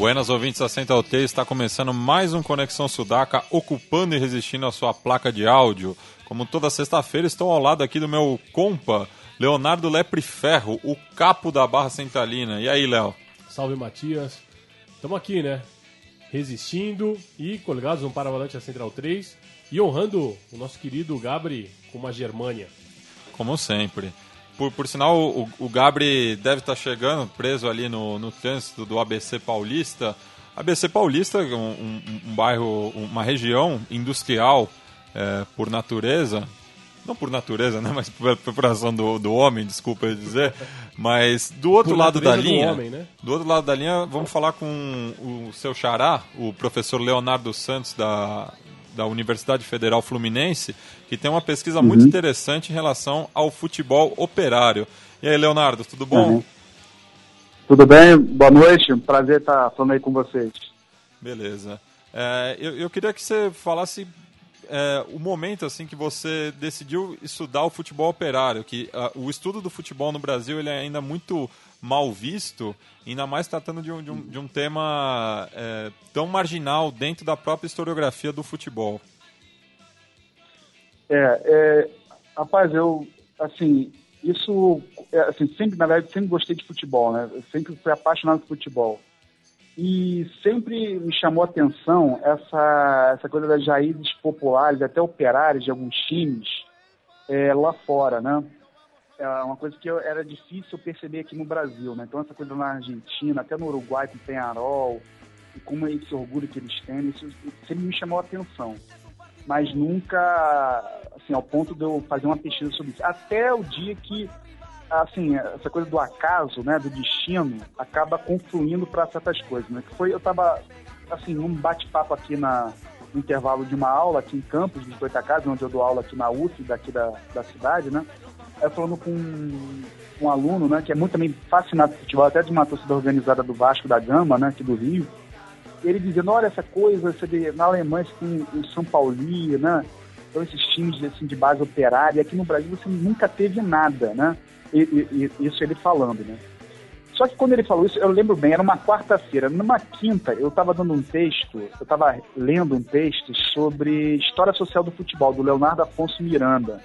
Buenas ouvintes da Central T, está começando mais um Conexão Sudaca, ocupando e resistindo a sua placa de áudio. Como toda sexta-feira, estou ao lado aqui do meu compa, Leonardo Lepre Ferro, o capo da Barra Centralina. E aí, Léo? Salve, Matias. Estamos aqui, né? Resistindo e coligados no Paravalante da Central 3 e honrando o nosso querido Gabri com uma Germânia. Como sempre. Por, por sinal, o, o Gabri deve estar chegando, preso ali no, no trânsito do ABC Paulista. ABC Paulista, um, um, um bairro, uma região industrial é, por natureza, não por natureza, né, mas por, por ação do, do homem, desculpa eu dizer, mas do outro Por lado da natureza do linha, homem, né? do outro lado da linha, vamos falar com o seu xará, o professor Leonardo Santos da, da Universidade Federal Fluminense, que tem uma pesquisa muito interessante em relação ao futebol operário. E aí, Leonardo, tudo bom? Uhum. Tudo bem? Boa noite. Prazer estar falando aí com vocês. Beleza. É, eu, eu queria que você falasse é, o momento assim que você decidiu estudar o futebol operário, que ah, o estudo do futebol no Brasil ele é ainda muito mal visto, ainda mais tratando de um, de um, de um tema é, tão marginal dentro da própria historiografia do futebol. É, é, rapaz, eu, assim, isso, é, assim, sempre, na verdade, sempre gostei de futebol, né? Eu sempre fui apaixonado por futebol. E sempre me chamou a atenção essa, essa coisa das raízes populares, até operárias de alguns times é, lá fora, né? É uma coisa que eu, era difícil perceber aqui no Brasil, né? Então essa coisa na Argentina, até no Uruguai com Penharol, e como esse orgulho que eles têm, isso sempre me chamou a atenção. Mas nunca, assim, ao ponto de eu fazer uma pesquisa sobre isso. Até o dia que, assim, essa coisa do acaso, né, do destino, acaba confluindo para certas coisas, né? Que foi, eu estava, assim, num bate-papo aqui na, no intervalo de uma aula aqui em Campos, de Goitacazes, onde eu dou aula aqui na UF, daqui da, da cidade, né? Eu falando com um, um aluno, né, que é muito também fascinado por futebol, até de uma torcida organizada do Vasco da Gama, né, aqui do Rio, ele dizendo, olha essa coisa, vê, na Alemanha você tem o São Paulo, né? Então esses times assim, de base operária, aqui no Brasil você nunca teve nada, né? E, e, e isso ele falando, né? Só que quando ele falou isso, eu lembro bem, era uma quarta-feira. Numa quinta, eu estava dando um texto, eu estava lendo um texto sobre história social do futebol, do Leonardo Afonso Miranda.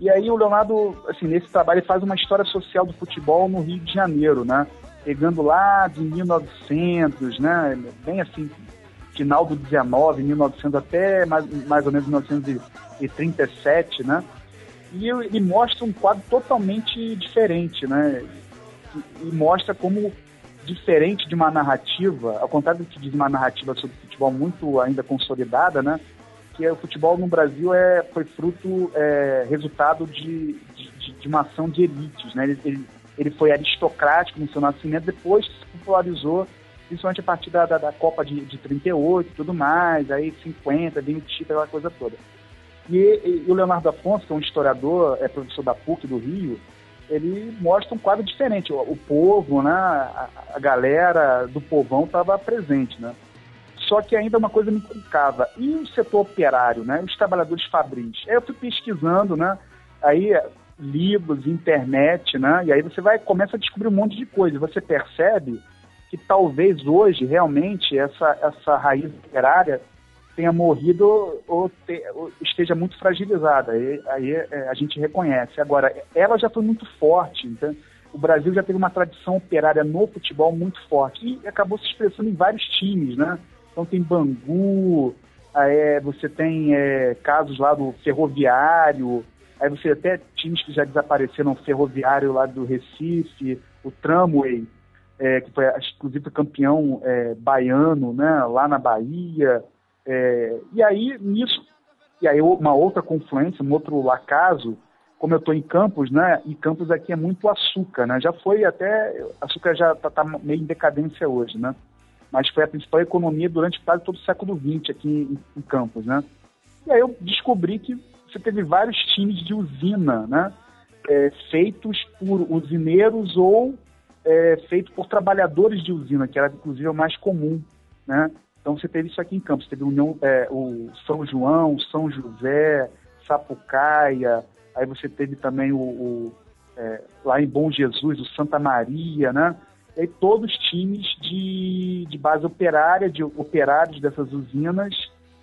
E aí o Leonardo, assim, nesse trabalho, ele faz uma história social do futebol no Rio de Janeiro, né? Pegando lá de 1900, né? Bem assim, final do 19, 1900 até mais, mais ou menos 1937, né? E ele mostra um quadro totalmente diferente, né? E, e mostra como diferente de uma narrativa, ao contrário do que diz uma narrativa sobre futebol muito ainda consolidada, né? Que é, o futebol no Brasil é, foi fruto, é, resultado de, de, de, uma ação de elites, né? Ele, ele, ele foi aristocrático no seu nascimento, depois se popularizou, principalmente a partir da, da, da Copa de, de 38 e tudo mais, aí 50, vem o título, aquela coisa toda. E, e, e, o Leonardo Afonso, que é um historiador, é professor da PUC do Rio, ele mostra um quadro diferente. O, o povo, né, a, a, galera do povão estava presente, né? Só que ainda uma coisa me inculcava. E o setor operário, né? Os trabalhadores fabris. Aí eu fui pesquisando, né? Aí livros, internet, né? E aí você vai começa a descobrir um monte de coisa. Você percebe que talvez hoje realmente essa essa raiz operária tenha morrido ou, te, ou esteja muito fragilizada. Aí, aí é, a gente reconhece. Agora, ela já foi muito forte. Então, o Brasil já teve uma tradição operária no futebol muito forte e acabou se expressando em vários times, né? Então tem Bangu, é, você tem é, casos lá do Ferroviário, aí você até times que já desapareceram, o Ferroviário lá do Recife, o Tramway, é, que foi inclusive campeão é, baiano, né, lá na Bahia. É, e aí, nisso, e aí uma outra confluência, um outro acaso, como eu estou em Campos, né, e Campos aqui é muito açúcar, né, já foi até, açúcar já está tá meio em decadência hoje, né, mas foi a principal economia durante quase todo o século XX aqui em, em Campos, né? E aí eu descobri que você teve vários times de usina, né? É, feitos por usineiros ou é, feitos por trabalhadores de usina, que era inclusive o mais comum, né? Então você teve isso aqui em Campos, teve União, é, o São João, São José, Sapucaia, aí você teve também o, o é, lá em Bom Jesus, o Santa Maria, né? E todos times de, de base operária, de operários dessas usinas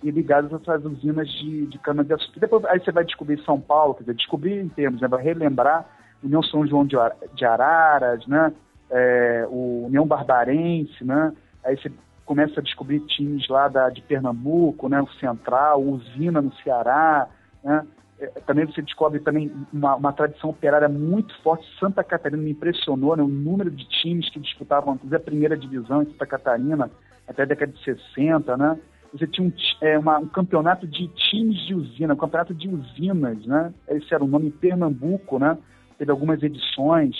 e ligados a essas usinas de, de cana-de-açúcar. Depois aí você vai descobrir São Paulo, quer dizer, descobrir em termos, né, vai relembrar União São João de, de Araras, né, é, o União Barbarense, né, aí você começa a descobrir times lá da, de Pernambuco, né, o Central, Usina no Ceará, né, é, também você descobre também uma, uma, tradição operária muito forte. Santa Catarina me impressionou, né, o número de times que disputavam a primeira divisão em Santa Catarina até a década de 60, né? Você tinha um, é, uma, um, campeonato de times de usina, um campeonato de usinas, né? Esse era o nome Pernambuco, né? Teve algumas edições.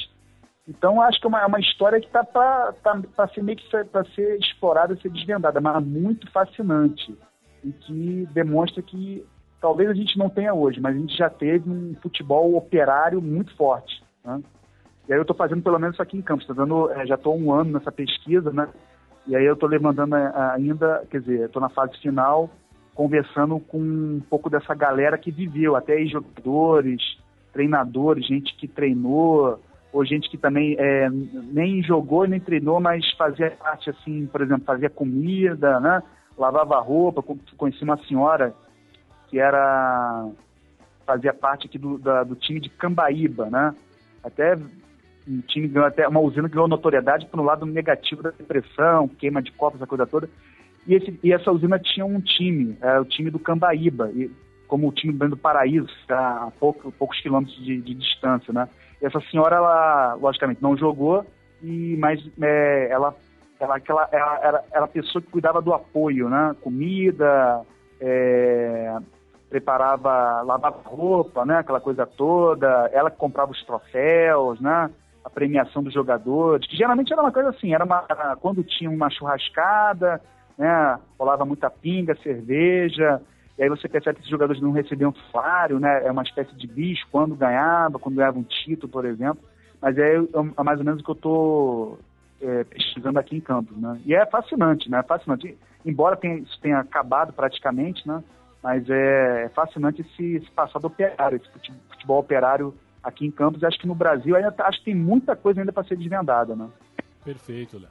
Então, acho que é uma, é uma história que está para tá, tá ser meio que para ser explorada, ser desvendada, mas muito fascinante e que demonstra que talvez a gente não tenha hoje, mas a gente já teve um futebol operário muito forte. Né? E aí eu estou fazendo pelo menos isso aqui em Campos, tô dando, é, já estou um ano nessa pesquisa, né? E aí eu estou levantando ainda, quer dizer, estou na fase final, conversando com um pouco dessa galera que viveu, até jogadores, treinadores, gente que treinou, ou gente que também é, nem jogou nem treinou, mas fazia parte assim, por exemplo, fazia comida, né? lavava roupa. Conheci uma senhora que era fazia parte aqui do, da, do time de Cambaíba, né? Até um time ganhou até uma usina que ganhou notoriedade por um lado negativo da depressão, queima de copos, essa coisa toda. E, esse, e essa usina tinha um time, é, o time do Cambaíba, e, como o time do Paraíso, tá, a pouco, poucos quilômetros de, de, distância, né? E essa senhora, ela, logicamente, não jogou, e mas é, ela, ela, aquela, ela, era, era a pessoa que cuidava do apoio, né? Comida, é, preparava, lavava roupa, né? Aquela coisa toda. Ela que comprava os troféus, né? A premiação dos jogadores, que geralmente era uma coisa assim, era, uma, quando tinha uma churrascada, né, rolava muita pinga, cerveja, e aí você percebe que esses jogadores não recebiam salário, né, é uma espécie de bicho quando ganhava, quando ganhava um título, por exemplo, mas é, é mais ou menos o que eu estou é, pesquisando aqui em Campos, né, e é fascinante, né, é fascinante, embora tenha, isso tenha acabado praticamente, né, mas é, é fascinante esse, esse passado operário, esse futebol operário aqui em Campos. Acho que no Brasil ainda tá, acho que tem muita coisa ainda para ser desvendada, né? Perfeito, Léo.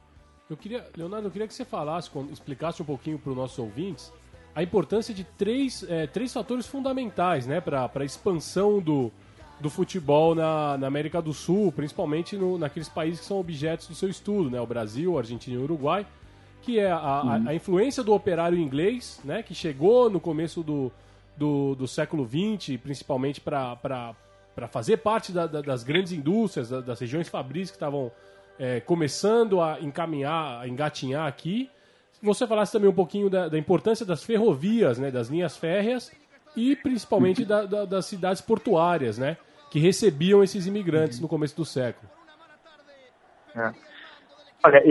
Eu queria, Leonardo, eu queria que você falasse, explicasse um pouquinho para os nossos ouvintes a importância de três, é, três fatores fundamentais, né, para a expansão do, do futebol na, na América do Sul, principalmente no, naqueles países que são objetos do seu estudo, né, o Brasil, a Argentina e o Uruguai, que é a, uhum. a, a, influência do operário inglês, né, que chegou no começo do, do, do século XX, principalmente para para fazer parte da, da, das grandes indústrias, da, das regiões fabris que estavam é, começando a encaminhar, a engatinhar aqui. Você falasse também um pouquinho da, importância das ferrovias, né, das linhas férreas e principalmente das cidades portuárias, né, que recebiam esses imigrantes no começo do século. É. Olha,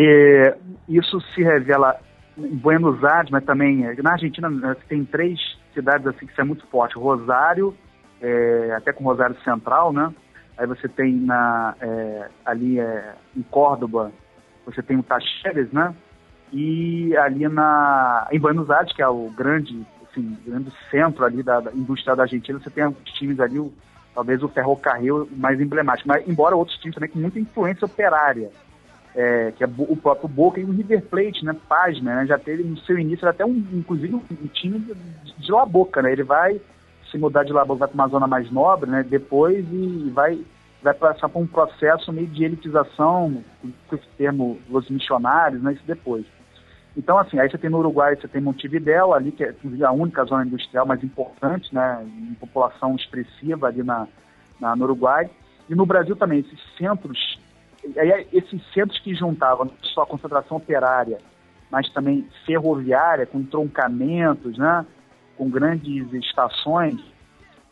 isso se revela em Buenos Aires, mas também na Argentina né, tem três cidades assim que são muito forte: Rosário, é, até com Rosário Central, né? Aí você tem na, é, ali é, em Córdoba, você tem o Tacheres, né? E ali na, em Buenos Aires, que é o grande, assim, grande centro ali da, da industrial da Argentina, você tem os times ali, o, talvez o ferrocarril mais emblemático, mas embora outros times também com muita influência operária, é, que é o próprio Boca e o River Plate, né? Página, né? Já teve no seu início até um, inclusive um, um time de, de La Boca, né? Ele vai se mudar de lá, vai para uma zona mais nobre, né? Depois e vai vai passar por um processo meio de elitização, com esse termo, os missionários, né? Isso depois. Então, assim, aí você tem no Uruguai, você tem Montevidéu, ali, que é a única zona industrial mais importante, né? Em população expressiva ali na, na, no Uruguai. E no Brasil também, esses centros, aí, esses centros que juntavam só a concentração operária, mas também ferroviária, com entroncamentos, né? Com grandes estações,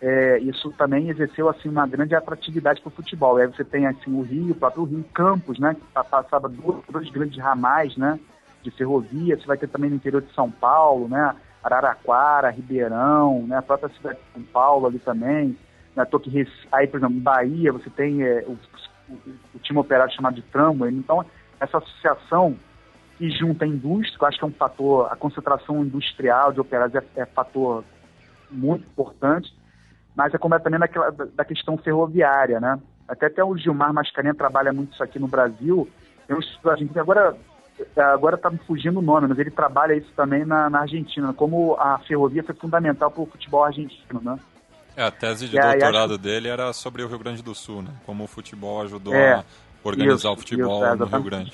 é, isso também exerceu assim uma grande atratividade para o futebol. Aí você tem assim o Rio, o próprio Rio Campos, né, que passava duas, dois grandes ramais, né, de ferrovia. Você vai ter também no interior de São Paulo, né, Araraquara, Ribeirão, né, a própria cidade de São Paulo ali também. Né, tô que, aí, por exemplo, em Bahia, você tem é, o, o, o, time operário chamado de Tramway. Então, essa associação que junta a indústria, que eu acho que é um fator, a concentração industrial de operários é, é fator muito importante, mas é como é também daquela, da questão ferroviária, né? Até até o Gilmar Mascarenha trabalha muito isso aqui no Brasil. Tem um estudo agora agora está me fugindo o nome, mas ele trabalha isso também na, na, Argentina, como a ferrovia foi fundamental para o futebol argentino, né? É, a tese de e doutorado dele era sobre o Rio Grande do Sul, né? Como o futebol ajudou é, a organizar isso, o futebol isso, é, no Rio Grande.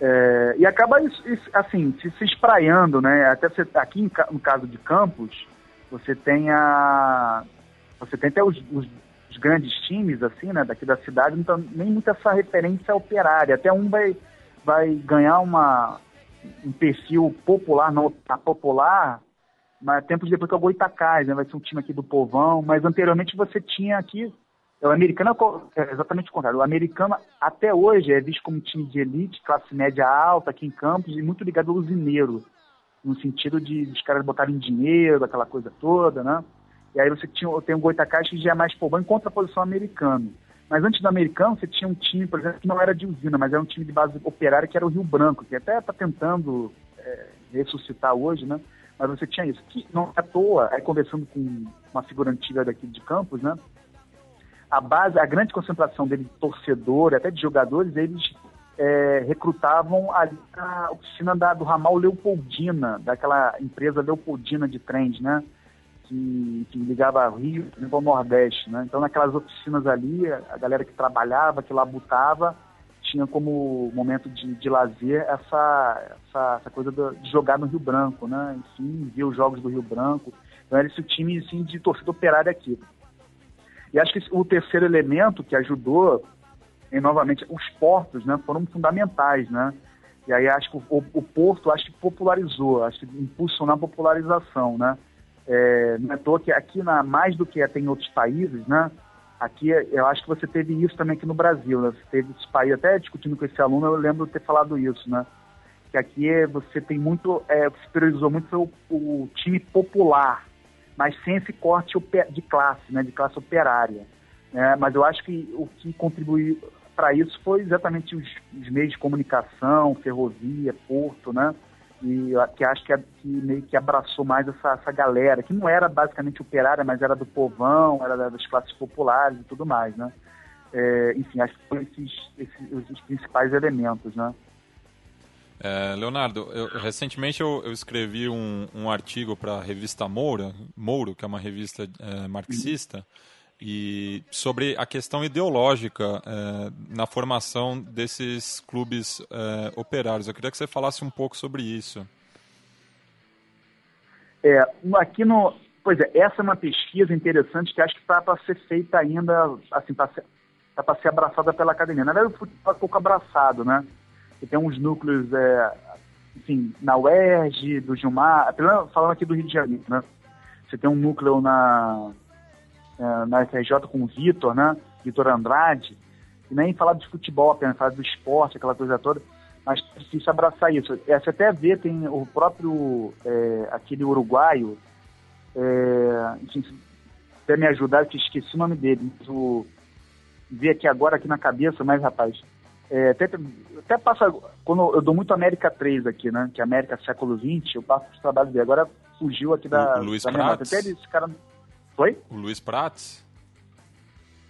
E, é, e acaba, assim, se, se espraiando, né? Até você, aqui no caso de Campos, você tem a... Você tem até os, os os grandes times, assim, né, daqui da cidade, nem muita essa referência operária. Até um vai, vai ganhar uma, um perfil popular, não tá popular, mas tempos depois que é o Goitacás, né, vai ser um time aqui do povão, mas anteriormente você tinha aqui, o americano é exatamente o contrário, o americano até hoje é visto como um time de elite, classe média alta aqui em Campos e muito ligado ao usineiro, no sentido de os caras botarem dinheiro, aquela coisa toda, né? E aí você tinha, tem o Goitacás que já é mais povão em contraposição americano. Mas antes do americano, você tinha um time, por exemplo, que não era de usina, mas era um time de base operária que era o Rio Branco, que até está tentando é, ressuscitar hoje, né? Mas você tinha isso. Que não é à toa, aí conversando com uma figura antiga daqui de Campos, né? A base, a grande concentração dele de torcedor, até de jogadores, eles é, recrutavam ali na oficina da, do ramal Leopoldina, daquela empresa Leopoldina de trens, né? que, que ligava Rio ao Nordeste, né? Então, naquelas oficinas ali, a galera que trabalhava, que labutava, tinha como momento de, de lazer essa, essa, essa coisa de jogar no Rio Branco, né? Enfim, ver os jogos do Rio Branco. Então, era esse time, assim, de torcida operária aqui. E acho que o terceiro elemento que ajudou, e novamente, os portos, né? Foram fundamentais, né? E aí acho que o, o Porto acho que popularizou, acho que impulsionou a popularização, né? É, não é toa que aqui, na, mais do que até em outros países, né? Aqui, eu acho que você teve isso também aqui no Brasil, né? Você teve esse país, até discutindo com esse aluno, eu lembro de ter falado isso, né? Que aqui você tem muito, é, se priorizou muito o, o time popular, mas sem esse corte de classe, né? De classe operária. Né? Mas eu acho que o que contribuiu para isso foi exatamente os, os meios de comunicação, ferrovia, porto, né? e que acho que, que, meio que abraçou mais essa, essa galera, que não era basicamente operária, mas era do povão, era das classes populares e tudo mais, né? É, enfim, acho que foram esses, esses os principais elementos, né? É, Leonardo, eu, recentemente eu, eu, escrevi um, um artigo para a revista Moura, Mouro, que é uma revista é, marxista, e sobre a questão ideológica é, na formação desses clubes é, operários. Eu queria que você falasse um pouco sobre isso. É, aqui no, pois é, essa é uma pesquisa interessante que acho que está para ser feita ainda, assim, para ser, tá ser abraçada pela academia. Na verdade, o futebol é pouco abraçado, né? E tem uns núcleos, é, enfim, na UERJ, do Gilmar, falando aqui do Rio de Janeiro, né? Você tem um núcleo na é, na FRJ com o Vitor, né? Vitor Andrade, e nem falar de futebol apenas, falar do esporte, aquela coisa toda, mas é difícil abraçar isso. É, você até vê, tem o próprio, é, aquele uruguaio, é, enfim, até me ajudar, que esqueci o nome dele, ver aqui agora aqui na cabeça, mas rapaz, é, até, até passa, quando eu dou muito América 3 aqui, né, que é América século 20, eu passo os trabalhos dele, agora fugiu aqui da... O Luiz da Até esse cara foi? O Luiz Prates?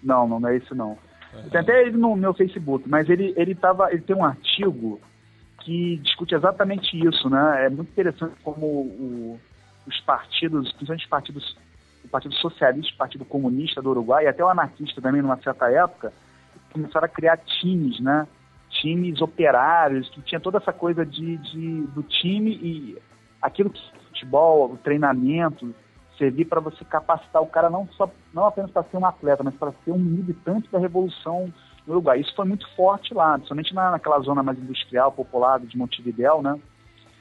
Não, não, não é isso não. É. Tem até ele no meu Facebook, mas ele, ele, tava, ele tem um artigo que discute exatamente isso, né? É muito interessante como o, os partidos, principalmente os partidos, o Partido Socialista, o Partido Comunista do Uruguai, e até o anarquista também, numa certa época, começaram a criar times, né? Times operários, que tinha toda essa coisa de, de do time e aquilo que futebol, o treinamento, servir para você capacitar o cara não só não apenas para ser um atleta, mas para ser um militante da revolução no Uruguai. Isso foi muito forte lá, principalmente na, naquela zona mais industrial, popular de Montevidéu, né?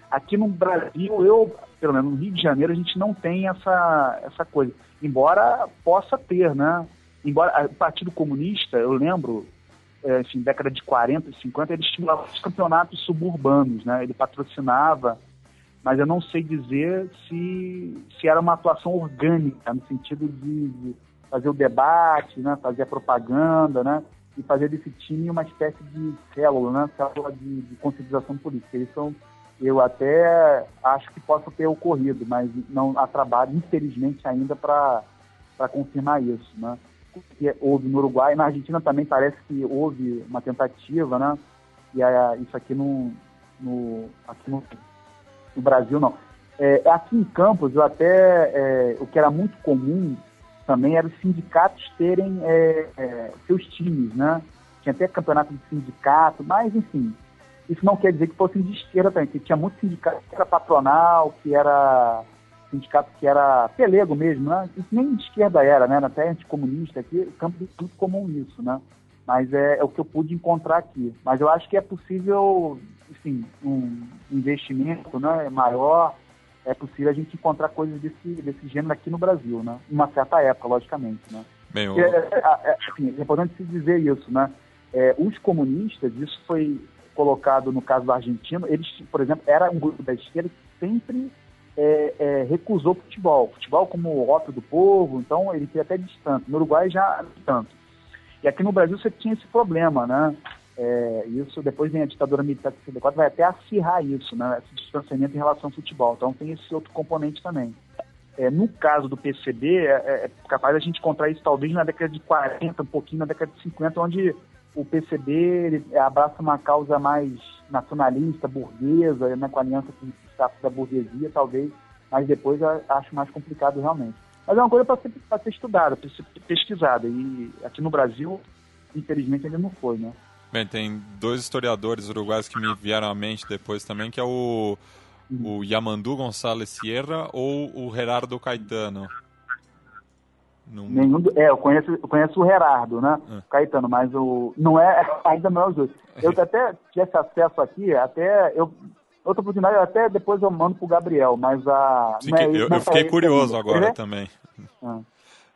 Aqui no Brasil, eu, pelo menos no Rio de Janeiro, a gente não tem essa, essa coisa. Embora possa ter, né? Embora o Partido Comunista, eu lembro, é, enfim, década de 40 e 50, ele estimulava os campeonatos suburbanos, né? Ele patrocinava mas eu não sei dizer se, se era uma atuação orgânica, no sentido de, de fazer o debate, né, fazer a propaganda, né, e fazer desse time uma espécie de célula, né, célula de, de conscientização política. Eles são, eu até acho que possa ter ocorrido, mas não há trabalho, infelizmente, ainda para confirmar isso, né. Que houve no Uruguai, na Argentina também parece que houve uma tentativa, né, e isso aqui no, no, aqui no, no Brasil não. É, aqui em Campos, eu até, é, o que era muito comum também era os sindicatos terem é, é, seus times, né? Tinha até campeonato de sindicato, mas enfim, isso não quer dizer que fossem de esquerda também, porque tinha muito sindicato que era patronal, que era sindicato que era pelego mesmo, né? Isso nem de esquerda era, né? Até anticomunista aqui, o campo de muito comum isso, né? Mas é, é, o que eu pude encontrar aqui. Mas eu acho que é possível, enfim, um investimento né, maior, é possível a gente encontrar coisas desse, desse gênero aqui no Brasil, né? Em uma certa época, logicamente, né? Bem, é, é, é, assim, é importante se dizer isso, né? É, os comunistas, isso foi colocado no caso do argentino, eles, por exemplo, era um grupo da esquerda que sempre é, é, recusou futebol. Futebol como ópio do povo, então ele foi até distante. No Uruguai já tanto. E aqui no Brasil você tinha esse problema, né? É, isso depois vem a ditadura militar de 64, vai até acirrar isso, né? Esse distanciamento em relação ao futebol. Então tem esse outro componente também. É, no caso do PCB, é, é, é capaz a gente encontrar isso talvez na década de 40, um pouquinho na década de 50, onde o PCB abraça uma causa mais nacionalista, burguesa, né, com aliança com o da burguesia, talvez, mas depois eu acho mais complicado realmente. Mas é uma coisa para ser, ser estudada, para ser pesquisada. E aqui no Brasil, infelizmente, ainda não foi, né? Bem, tem dois historiadores uruguaios que me vieram à mente depois também, que é o, o Yamandu Gonçalves Sierra ou o Gerardo Caetano. Não... Nenhum, é, eu conheço, eu conheço o Gerardo, né? É. Caetano, mas o não é, ainda não é os dois. Eu até tivesse acesso aqui, até eu outra oportunidade, até depois eu mando pro Gabriel, mas a. Sim, é, eu, eu, fiquei curioso agora também. Ah.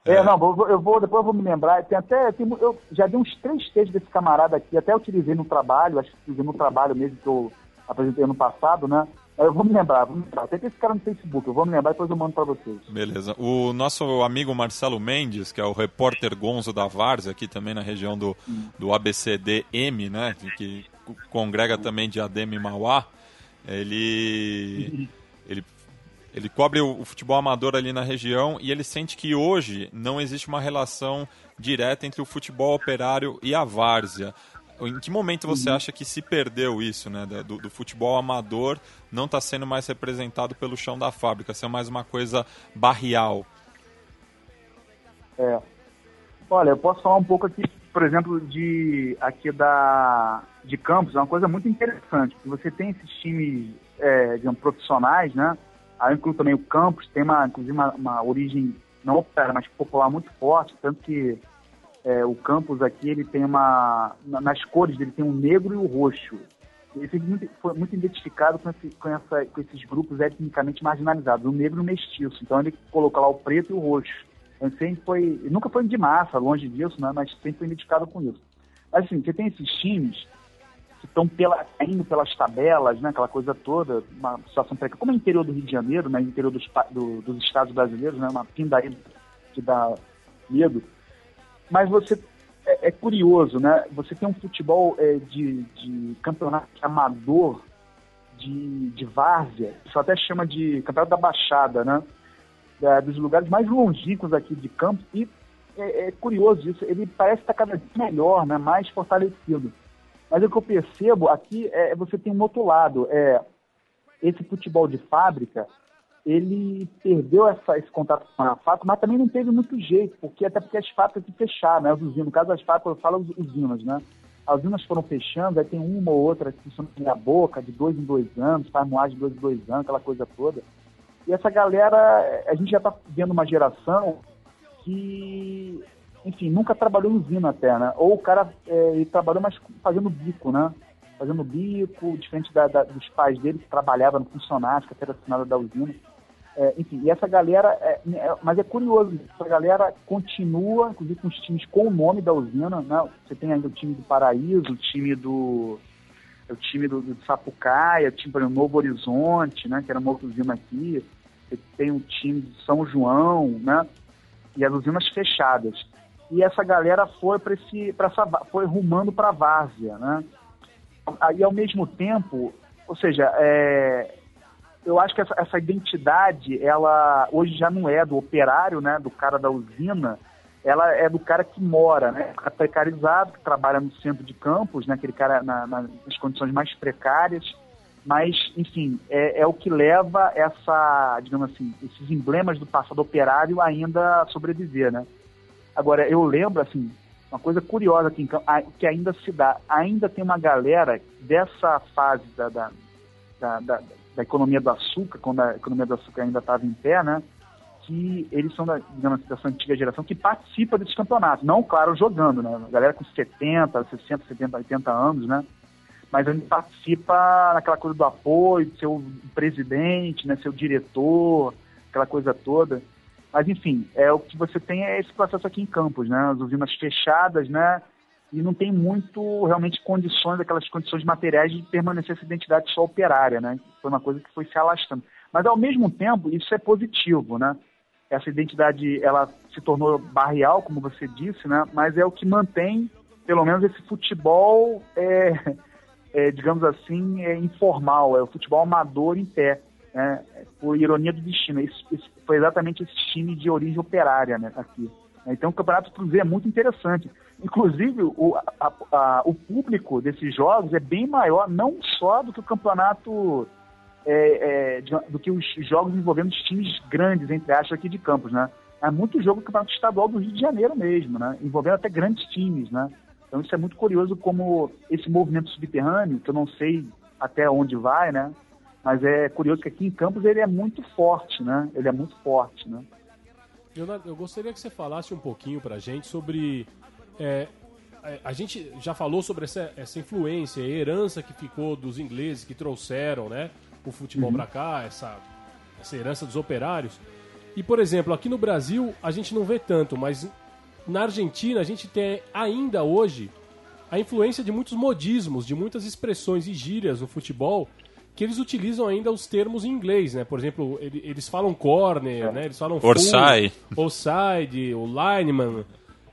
É, é, não, eu vou, depois eu vou me lembrar. Tem até, tem, eu já vi uns três textos desse camarada aqui, até utilizei no trabalho, acho que utilizei no trabalho mesmo que eu apresentei ano passado, né? Eu vou me lembrar, vou me lembrar. Até tem esse cara no Facebook, eu vou me lembrar e depois eu mando para vocês. Beleza. O nosso amigo Marcelo Mendes, que é o repórter gonzo da Várzea, aqui também na região do, do ABCDM, né? Que congrega também de Adem e Mauá, ele, ele, ele cobre o, o futebol amador ali na região e ele sente que hoje não existe uma relação direta entre o futebol operário e a várzea. Em que momento você uhum. acha que se perdeu isso, né? Do, do futebol amador não está sendo mais representado pelo chão da fábrica, ser mais uma coisa barrial? É. Olha, eu posso falar um pouco aqui, por exemplo, de aqui da de Campos, é uma coisa muito interessante, porque você tem esses times, é, digamos, profissionais, né? Aí inclui também o Campos, tem uma, inclusive uma, uma origem não opera, mas popular muito forte, tanto que é, o Campos aqui, ele tem uma, nas cores dele tem um negro e o roxo. Ele foi muito, foi muito identificado com, esse, com, essa, com esses grupos etnicamente marginalizados, o negro e o mestiço. Então ele colocou lá o preto e o roxo. Ele sempre foi, nunca foi de massa, longe disso, né, mas sempre foi identificado com isso. Mas assim, você tem esses times estão pela, indo pelas tabelas, né, aquela coisa toda, uma situação precária, como é interior do Rio de Janeiro, né, interior dos, do, dos estados brasileiros, né, uma pindaíba que dá medo. Mas você é, é, curioso, né? Você tem um futebol é, de, de campeonato amador de, de várzea, isso até chama de campeonato da Baixada, né? É, dos lugares mais longínquos aqui de Campos e é, é curioso isso, ele parece estar cada vez melhor, né? Mais fortalecido. Mas o que eu percebo aqui é você tem um outro lado. É, esse futebol de fábrica, ele perdeu essa, esse contato com a fábrica, mas também não teve muito jeito, porque até porque as fábricas se fecharam, né? As usinas, no caso das fábricas, eu falo usinas, né? As usinas foram fechando, aí tem uma ou outra que funciona na boca, de dois em dois anos, faz moagem de dois em dois anos, aquela coisa toda. E essa galera, a gente já está vendo uma geração que enfim, nunca trabalhou em usina até, né? Ou o cara é, trabalhou, mas fazendo bico, né? Fazendo bico, diferente da, da, dos pais dele, que trabalhavam no funcionário, que era assinada da usina. É, enfim, e essa galera, é, é, mas é curioso, essa galera continua, inclusive com os times com o nome da usina, né? Você tem ainda o time do Paraíso, o time do, é o time do, do Sapucaia, o time, do Novo Horizonte, né, que era uma outra usina aqui, tem um time de São João, né, e as usinas fechadas. E essa galera foi para esse, pra essa, foi rumando para várzea, né? Aí ao mesmo tempo, ou seja, é, eu acho que essa, essa, identidade, ela hoje já não é do operário, né, do cara da usina, ela é do cara que mora, né, cara precarizado, que trabalha no centro de campos, né, aquele cara na, na, nas condições mais precárias, mas, enfim, é, é, o que leva essa, digamos assim, esses emblemas do passado operário ainda a sobreviver, né. Agora, eu lembro, assim, uma coisa curiosa aqui em que ainda se dá, ainda tem uma galera dessa fase da, da, da, da, da economia do açúcar, quando a economia do açúcar ainda estava em pé, né, que eles são, da, digamos dessa antiga geração que participa desses campeonatos. Não, claro, jogando, né? Galera com 70, 60, 70, 80 anos, né? Mas gente participa naquela coisa do apoio, ser o presidente, né? ser o diretor, aquela coisa toda. Mas, enfim, é o que você tem é esse processo aqui em Campos, né? As usinas fechadas, né? E não tem muito, realmente, condições, aquelas condições materiais de permanecer essa identidade só operária, né? Foi uma coisa que foi se alastrando. Mas, ao mesmo tempo, isso é positivo, né? essa identidade ela se tornou barrial, como você disse, né? Mas é o que mantém, pelo menos, esse futebol, é, é, digamos assim, é informal, é o futebol amador em pé, né? por ironia do destino. Isso, isso foi exatamente esse time de origem operária né, aqui. Então o Campeonato Cruzeiro é muito interessante. Inclusive, o, a, a, o público desses jogos é bem maior, não só do que o campeonato é, é, de, do que os jogos envolvendo os times grandes, entre aspas, aqui de Campos, né? É muito jogo do Campeonato Estadual do Rio de Janeiro mesmo, né? Envolvendo até grandes times, né? Então isso é muito curioso como esse movimento subterrâneo, que eu não sei até onde vai, né? Mas é curioso que aqui em Campos ele é muito forte, né? Ele é muito forte, né? Leonardo, eu gostaria que você falasse um pouquinho pra gente sobre... É, a gente já falou sobre essa, essa influência, a herança que ficou dos ingleses que trouxeram, né? o futebol uhum. para cá, essa, essa herança dos operários. E, por exemplo, aqui no Brasil a gente não vê tanto, mas na Argentina a gente tem ainda hoje a influência de muitos modismos, de muitas expressões e gírias no futebol que eles utilizam ainda os termos em inglês, né? Por exemplo, eles falam corner, é. né? Eles falam Orsai. offside, o lineman.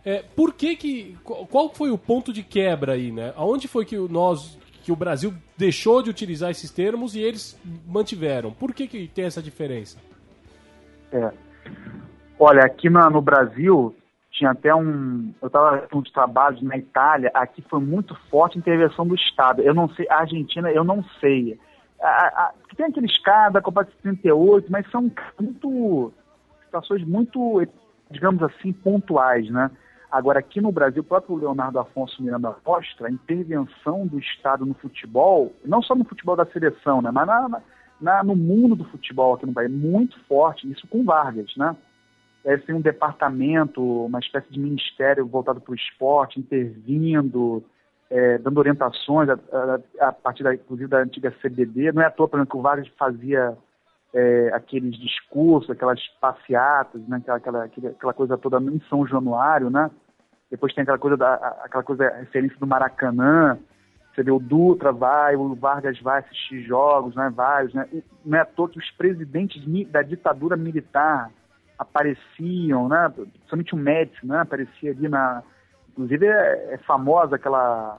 É, por que que... Qual foi o ponto de quebra aí, né? Aonde foi que nós que o Brasil deixou de utilizar esses termos e eles mantiveram. Por que, que tem essa diferença? É. Olha, aqui no, no Brasil tinha até um. Eu estava com de trabalho na Itália, aqui foi muito forte a intervenção do Estado. Eu não sei, a Argentina, eu não sei. A, a, tem aqueles casos da Copa de 38, mas são muito. situações muito, digamos assim, pontuais, né? Agora, aqui no Brasil, o próprio Leonardo Afonso Miranda mostra a intervenção do Estado no futebol, não só no futebol da seleção, né, mas na, na, no mundo do futebol aqui no Brasil, muito forte, isso com Vargas, né? É, tem um departamento, uma espécie de ministério voltado para o esporte, intervindo, é, dando orientações a, a, a, partir, da, inclusive, da antiga CBD. Não é à toa, por exemplo, que o Vargas fazia é, aqueles discursos, aquelas passeatas, né, aquela, aquela, aquela coisa toda em São Januário, né? Depois tem aquela coisa da aquela coisa referência do Maracanã. Você vê o Dutra vai, o Vargas vai assistir jogos, né? Vários, né? Não é à toa que os presidentes da ditadura militar apareciam, né? Principalmente o Médici, né? Aparecia ali na, inclusive é, é famosa aquela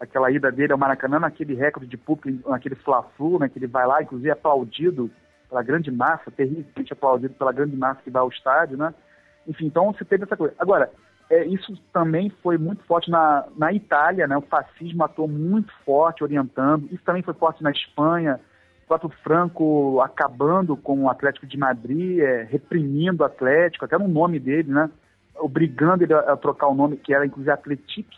aquela ida dele ao Maracanã naquele recorde de público, naquele fla-flu, né? Que ele vai lá, inclusive é aplaudido pela grande massa, terrivelmente aplaudido pela grande massa que vai ao estádio, né? Enfim, então você teve essa coisa. Agora, é, isso também foi muito forte na, na Itália, né? O fascismo atuou muito forte, orientando. Isso também foi forte na Espanha. O próprio Franco acabando com o Atlético de Madrid, é, reprimindo o Atlético, até no nome dele, né? Obrigando ele a, trocar o nome, que era inclusive Atlético,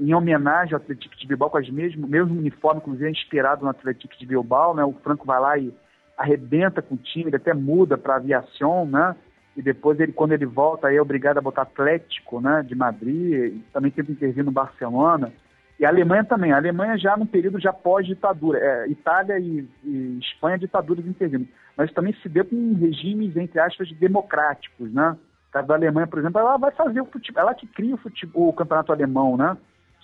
em homenagem ao Atlético de Bilbao, com as mesmo, mesmo uniforme, inclusive inspirado no Atlético de Bilbao, né? O Franco vai lá e arrebenta com o time, ele até muda para aviação, né? E depois ele, quando ele volta, aí é obrigado a botar Atlético, né? De Madrid, também tenta intervir no Barcelona. E a Alemanha também. A Alemanha já no período já pós-ditadura. É, Itália e, e, Espanha, ditaduras intervindo. Mas também se deu com regimes, entre aspas, democráticos, né? O da Alemanha, por exemplo, ela vai fazer o futebol, ela que cria o, futebol, o campeonato alemão, né?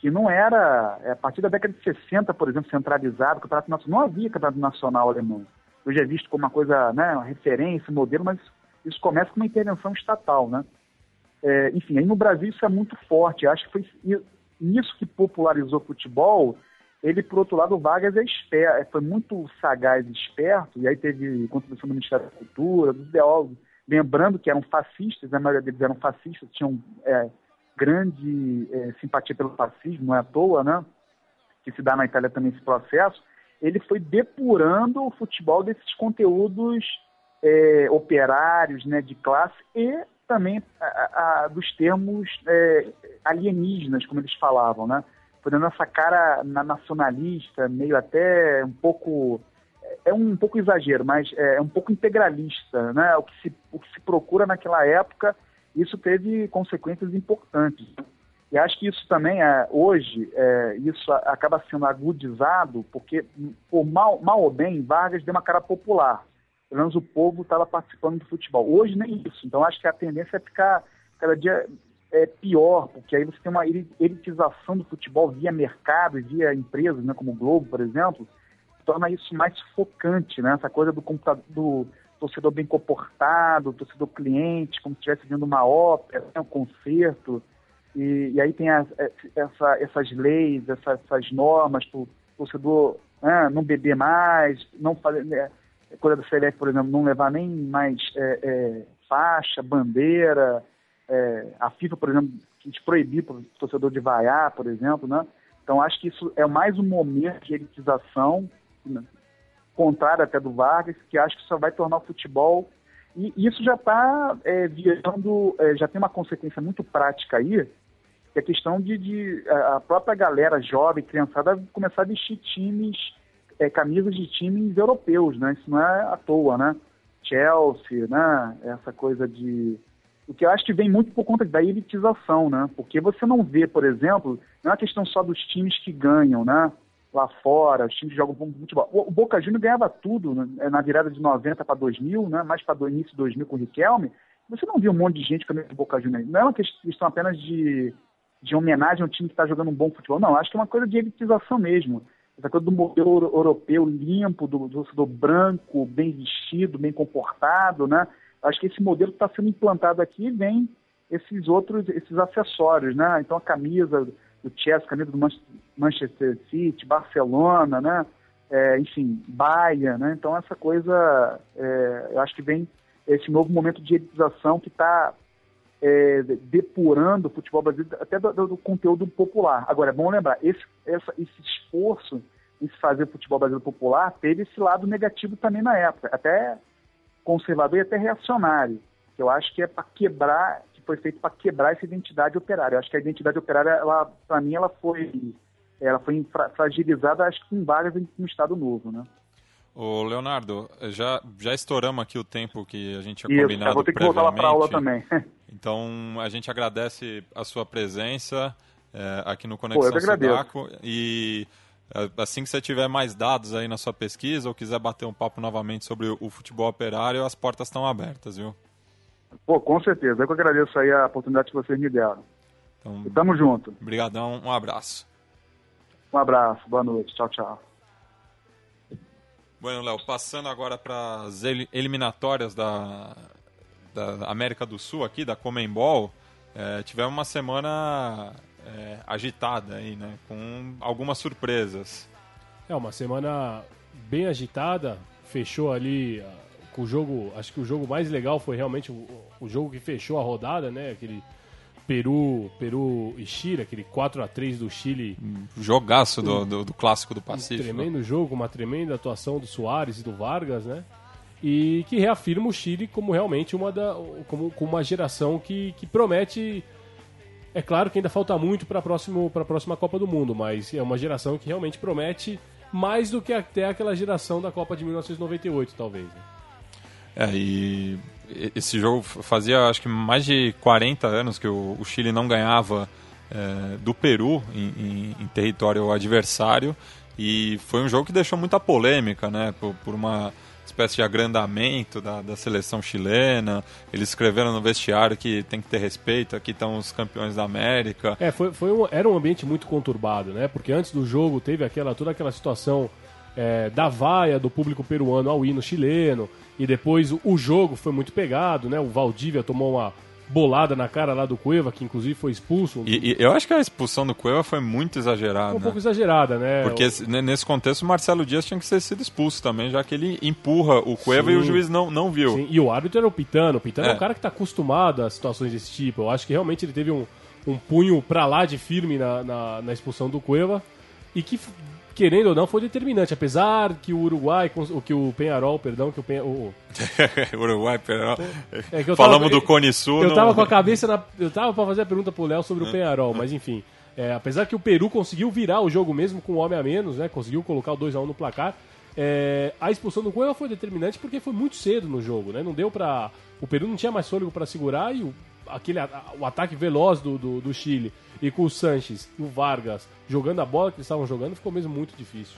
que não era, é, a partir da década de 60, por exemplo, centralizado, campeonato nacional, não havia campeonato nacional alemão. Hoje é visto como uma coisa, né, uma referência, modelo, mas isso começa com uma intervenção estatal, né? É, enfim, aí no Brasil isso é muito forte. Acho que foi isso que popularizou o futebol. Ele, por outro lado, o Vargas é esperto, é, foi muito sagaz e esperto, e aí teve contribuição do Ministério da Cultura, dos ideólogos, lembrando que eram fascistas, a maioria deles eram fascistas, tinham é, grande é, simpatia pelo fascismo, não é à toa, né? Que se dá na Itália também esse processo. Ele foi depurando o futebol desses conteúdos é, operários, né, de classe e também a, a, dos termos é, alienígenas, como eles falavam, né? Foi dando essa cara nacionalista, meio até um pouco é um pouco exagero, mas é um pouco integralista, né? O que se, o que se procura naquela época isso teve consequências importantes. E acho que isso também, é, hoje, é, isso acaba sendo agudizado, porque, por mal, mal ou bem, Vargas deu uma cara popular. Pelo menos o povo estava participando do futebol. Hoje nem isso. Então acho que a tendência é ficar cada dia é, pior, porque aí você tem uma elitização do futebol via mercado via empresas, né, como o Globo, por exemplo, torna isso mais sufocante, né? Essa coisa do computador, do torcedor bem comportado, torcedor cliente, como se estivesse vendo uma ópera, né, um concerto. E, e aí tem as, é, essa, essas leis, essas, essas normas para o torcedor né, não beber mais, não fazer. Né, coisa da CLF, por exemplo, não levar nem mais é, é, faixa, bandeira. É, a FIFA, por exemplo, quis proibir para o torcedor de vaiar, por exemplo, né? Então acho que isso é mais um momento de elitização, contrário até do Vargas, que acho que só vai tornar o futebol. E isso já está é, é, já tem uma consequência muito prática aí, que é a questão de, de a própria galera jovem, criançada, começar a vestir times, é, camisas de times europeus, né? Isso não é à toa, né? Chelsea, né? Essa coisa de. O que eu acho que vem muito por conta da elitização, né? Porque você não vê, por exemplo, não é uma questão só dos times que ganham, né? Lá fora, os times que jogam futebol. O Boca Juniors ganhava tudo né, na virada de 90 para 2000, né, mais para o início de 2000 com o Riquelme. Você não viu um monte de gente com o Boca Juniors. Não é uma questão apenas de, de homenagem ao time que está jogando um bom futebol. Não, acho que é uma coisa de elitização mesmo. Essa coisa do modelo europeu limpo, do, do, do branco, bem vestido, bem comportado, né? Acho que esse modelo está sendo implantado aqui vem esses outros, esses acessórios, né? Então a camisa do Chelsea, camisa do Manchester City, Barcelona, né? É, enfim, Bahia, né? Então essa coisa, é, eu acho que vem esse novo momento de elitização que está é, depurando o futebol brasileiro até do, do, conteúdo popular. Agora, é bom lembrar, esse, essa, esse esforço em se fazer futebol brasileiro popular teve esse lado negativo também na época, até conservador e até reacionário, que eu acho que é para quebrar foi feito para quebrar essa identidade operária. Eu acho que a identidade operária, ela, para mim, ela foi, ela foi fragilizada, acho que em um Estado novo, né? Ô, Leonardo, já, já estouramos aqui o tempo que a gente tinha Isso, combinado eu vou ter que voltar lá para aula também. Então, a gente agradece a sua presença é, aqui no Conexão Pô, Sudaco e é, assim que você tiver mais dados aí na sua pesquisa ou quiser bater um papo novamente sobre o futebol operário, as portas estão abertas, viu? Pô, com certeza. Eu que agradeço aí a oportunidade que vocês me deram. Então, e tamo junto. Obrigadão, um abraço. Um abraço, boa noite. Tchau, tchau. Bueno, Léo, passando agora para as eliminatórias da, da América do Sul aqui, da Comembol, é, tivemos uma semana é, agitada aí, né? Com algumas surpresas. É, uma semana bem agitada, fechou ali o jogo, acho que o jogo mais legal foi realmente o, o jogo que fechou a rodada, né? Aquele Peru, Peru e Chile, aquele 4 a 3 do Chile. Jogaço do, do, do, clássico do Pacífico. Um tremendo jogo, uma tremenda atuação do Soares e do Vargas, né? E que reafirma o Chile como realmente uma da como, como uma geração que, que promete é claro que ainda falta muito para a próxima Copa do Mundo, mas é uma geração que realmente promete mais do que até aquela geração da Copa de 1998, talvez. Né? É, e esse jogo fazia acho que mais de 40 anos que o, Chile não ganhava é, do Peru em, em, em, território adversário e foi um jogo que deixou muita polêmica, né? Por, por uma espécie de agrandamento da, da seleção chilena. Eles escreveram no vestiário que tem que ter respeito, aqui estão os campeões da América. É, foi, foi um, era um ambiente muito conturbado, né? Porque antes do jogo teve aquela, toda aquela situação é, da vaia do público peruano ao hino chileno, e depois o, jogo foi muito pegado, né? O Valdívia tomou uma bolada na cara lá do Cueva, que inclusive foi expulso. E, e eu acho que a expulsão do Cueva foi muito exagerada. Um pouco exagerada, né? Porque o... nesse contexto o Marcelo Dias tinha que ter sido expulso também, já que ele empurra o Cueva Sim. e o juiz não, não viu. Sim. E o árbitro era o Pitano. O Pitano é, é um cara que está acostumado a situações desse tipo. Eu acho que realmente ele teve um, um punho pra lá de firme na, na, na expulsão do Cueva e que querendo ou não, foi determinante. Apesar que o Uruguai, que o Penharol, perdão, que o Penharol... Uruguai, Penharol... É Falamos tava, do Cone Sul. Eu não... tava com a cabeça na... Eu tava pra fazer a pergunta pro Léo sobre o Penharol, mas enfim... É, apesar que o Peru conseguiu virar o jogo mesmo com um homem a menos, né? Conseguiu colocar o 2x1 no placar. É, a expulsão do Cueva foi determinante porque foi muito cedo no jogo, né? Não deu pra... O Peru não tinha mais fôlego para segurar e o, aquele, o ataque veloz do, do, do Chile e com o Sanches e o Vargas jogando a bola que eles estavam jogando, ficou mesmo muito difícil.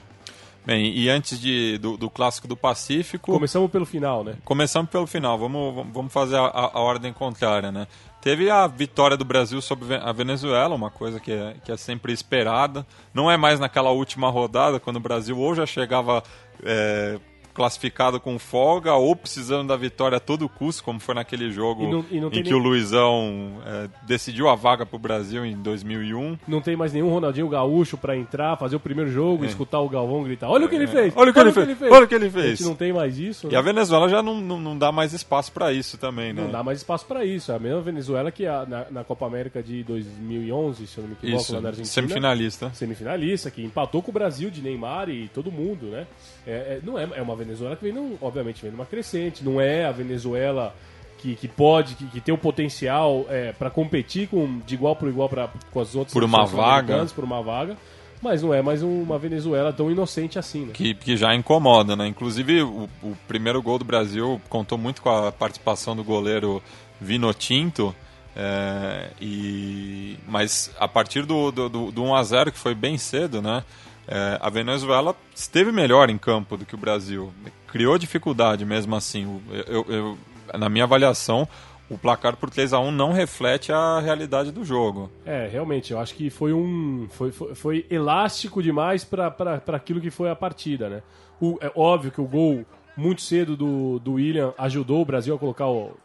Bem, e antes de, do, do, clássico do Pacífico. Começamos pelo final, né? Começamos pelo final, vamos, vamos fazer a, a, ordem contrária, né? Teve a vitória do Brasil sobre a Venezuela, uma coisa que é, que é sempre esperada. Não é mais naquela última rodada, quando o Brasil ou já chegava é, classificado com folga ou precisando da vitória a todo custo, como foi naquele jogo e não, e não em que nem... o Luizão é, decidiu a vaga para o Brasil em 2001. Não tem mais nenhum Ronaldinho Gaúcho para entrar, fazer o primeiro jogo, é. escutar o Galvão gritar: Olha o que ele é. fez! Olha o que, ele, fez. Olha o que ele fez! A gente não tem mais isso. E né? a Venezuela já não, não, não dá mais espaço para isso também, né? Não dá mais espaço para isso. É a mesma Venezuela que a, na, na, Copa América de 2011, se eu não me equivoco, isso, lá na Argentina. Semifinalista. Semifinalista, que empatou com o Brasil de Neymar e todo mundo, né? É, é não é, é uma Venezuela que vem, num, obviamente, vem numa crescente. Não é a Venezuela que, que pode, que, que tem o potencial é, para competir com, de igual para igual pra, com as outras por uma vaga por uma vaga mas não é mais uma Venezuela tão inocente assim, né? Que, que já incomoda, né? Inclusive, o, o primeiro gol do Brasil contou muito com a participação do goleiro Vinotinto, é, e, mas a partir do, do, do, do 1 a 0 que foi bem cedo, né? É, a Venezuela esteve melhor em campo do que o Brasil. Criou dificuldade mesmo assim. Eu, eu, na minha avaliação, o placar por 3 a 1 não reflete a realidade do jogo. É, realmente, eu acho que foi um. Foi, foi, foi elástico demais para aquilo que foi a partida, né? O, é óbvio que o gol muito cedo do, do William ajudou o Brasil a colocar o,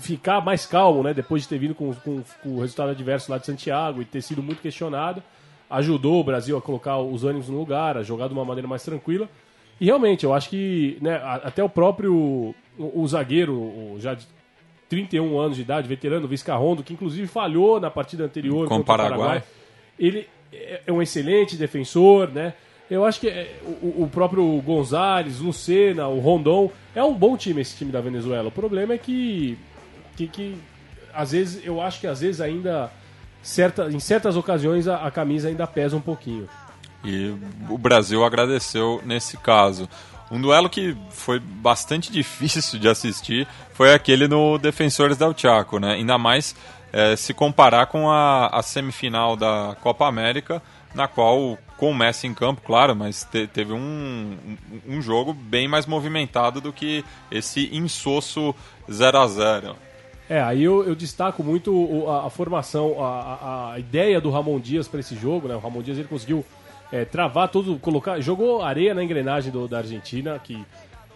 ficar mais calmo, né? Depois de ter vindo com, com, com, o resultado adverso lá de Santiago e ter sido muito questionado ajudou o Brasil a colocar os ânimos no lugar, a jogar de uma maneira mais tranquila. E realmente, eu acho que né, até o próprio o, o zagueiro, o, já de 31 anos de idade, veterano Viscarrondo, que inclusive falhou na partida anterior Com contra o Paraguai. Paraguai, ele é um excelente defensor, né? Eu acho que é, o, o próprio Gonzalez, Lucena, o Rondon, é um bom time esse time da Venezuela. O problema é que, que, que às vezes, eu acho que às vezes ainda certa, em certas ocasiões a, a camisa ainda pesa um pouquinho. E o Brasil agradeceu nesse caso. Um duelo que foi bastante difícil de assistir foi aquele no Defensores del Chaco, né? Ainda mais é, se comparar com a, a, semifinal da Copa América, na qual, com o Messi em campo, claro, mas te, teve um, um, jogo bem mais movimentado do que esse insosso 0 a 0 é, aí eu, eu destaco muito a, a formação, a, a, ideia do Ramon Dias para esse jogo, né? O Ramon Dias ele conseguiu é, travar tudo, colocar, jogou areia na engrenagem do, da Argentina, que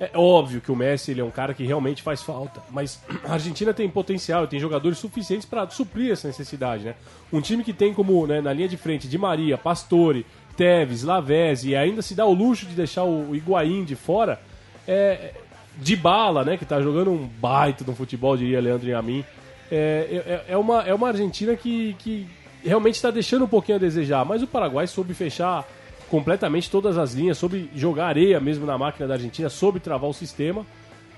é óbvio que o Messi ele é um cara que realmente faz falta, mas a Argentina tem potencial, tem jogadores suficientes para suprir essa necessidade, né? Um time que tem como né, na linha de frente de Maria, Pastore, Teves, Lavezzi e ainda se dá o luxo de deixar o Higuaín de fora, é, de bala, né? Que tá jogando um baita no futebol, diria Leandro e a mim. É, é, é, uma, é uma Argentina que, que realmente está deixando um pouquinho a desejar, mas o Paraguai soube fechar completamente todas as linhas, soube jogar areia mesmo na máquina da Argentina, soube travar o sistema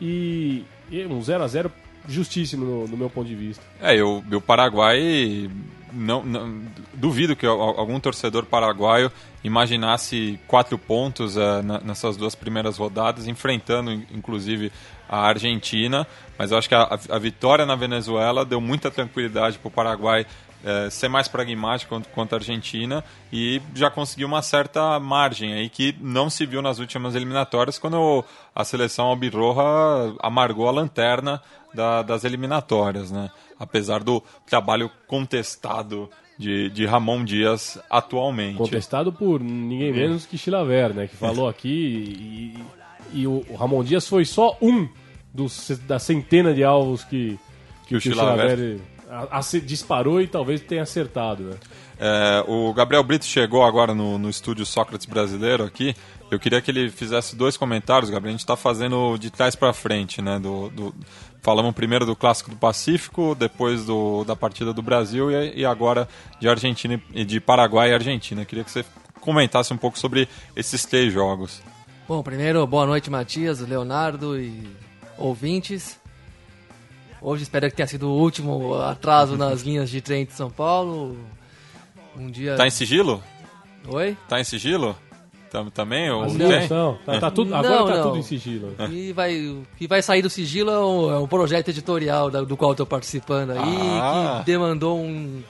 e, e um 0 a 0 justíssimo no, no, meu ponto de vista. É, eu, o Paraguai não, não, duvido que algum torcedor paraguaio imaginasse quatro pontos uh, nessas duas primeiras rodadas, enfrentando inclusive a, a Argentina, mas eu acho que a, a vitória na Venezuela deu muita tranquilidade para o Paraguai é, ser mais pragmático quanto, quanto a Argentina e já conseguiu uma certa margem aí que não se viu nas últimas eliminatórias quando a seleção albirroja amargou a lanterna da, das eliminatórias, né? Apesar do trabalho contestado de, de Ramon Dias atualmente. Contestado por ninguém menos que Chilaver, né? Que falou aqui e, e o Ramon Dias foi só um dos, da centena de alvos que, que o Chilaver disparou e talvez tenha acertado, né? É, o Gabriel Brito chegou agora no, no estúdio Sócrates brasileiro aqui. Eu queria que ele fizesse dois comentários, Gabriel. A gente está fazendo de trás para frente, né? Do, do, falamos primeiro do clássico do Pacífico, depois do, da partida do Brasil e, e agora de Argentina e de Paraguai e Argentina. Queria que você comentasse um pouco sobre esses três jogos. Bom, primeiro, boa noite, Matias, Leonardo e ouvintes. Hoje espero que tenha sido o último atraso nas linhas de trem de São Paulo. Um dia. Tá em sigilo? Oi? Tá em sigilo? Também? Ou não, Tá, tá tudo, agora não, tá não. tudo em sigilo. E vai, que vai sair do sigilo é um, é um projeto editorial da, do qual estou participando aí, ah. que demandou um,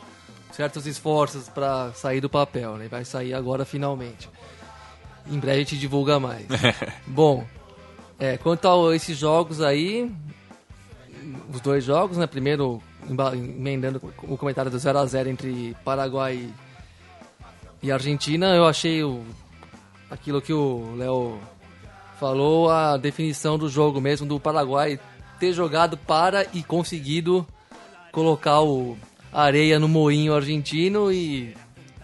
certos esforços para sair do papel, né? Vai sair agora finalmente. Em breve a gente divulga mais. Bom, é, quanto a esses jogos aí, os dois jogos, né? Primeiro, emendando o comentário do 0 a 0 entre Paraguai e Argentina, eu achei o, aquilo que o Léo falou, a definição do jogo mesmo do Paraguai ter jogado para e conseguido colocar o areia no moinho argentino e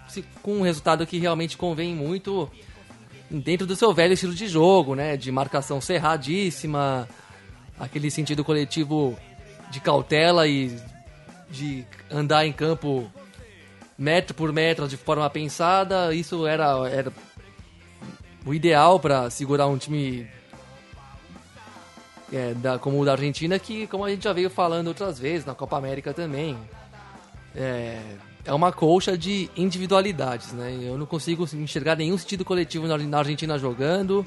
se, com um resultado que realmente convém muito dentro do seu velho estilo de jogo, né? De marcação cerradíssima, aquele sentido coletivo de cautela e de andar em campo metro por metro de forma pensada. Isso era, era o ideal para segurar um time é, da, como o da Argentina, que, como a gente já veio falando outras vezes, na Copa América também, é, é uma colcha de individualidades. Né? Eu não consigo enxergar nenhum sentido coletivo na Argentina jogando.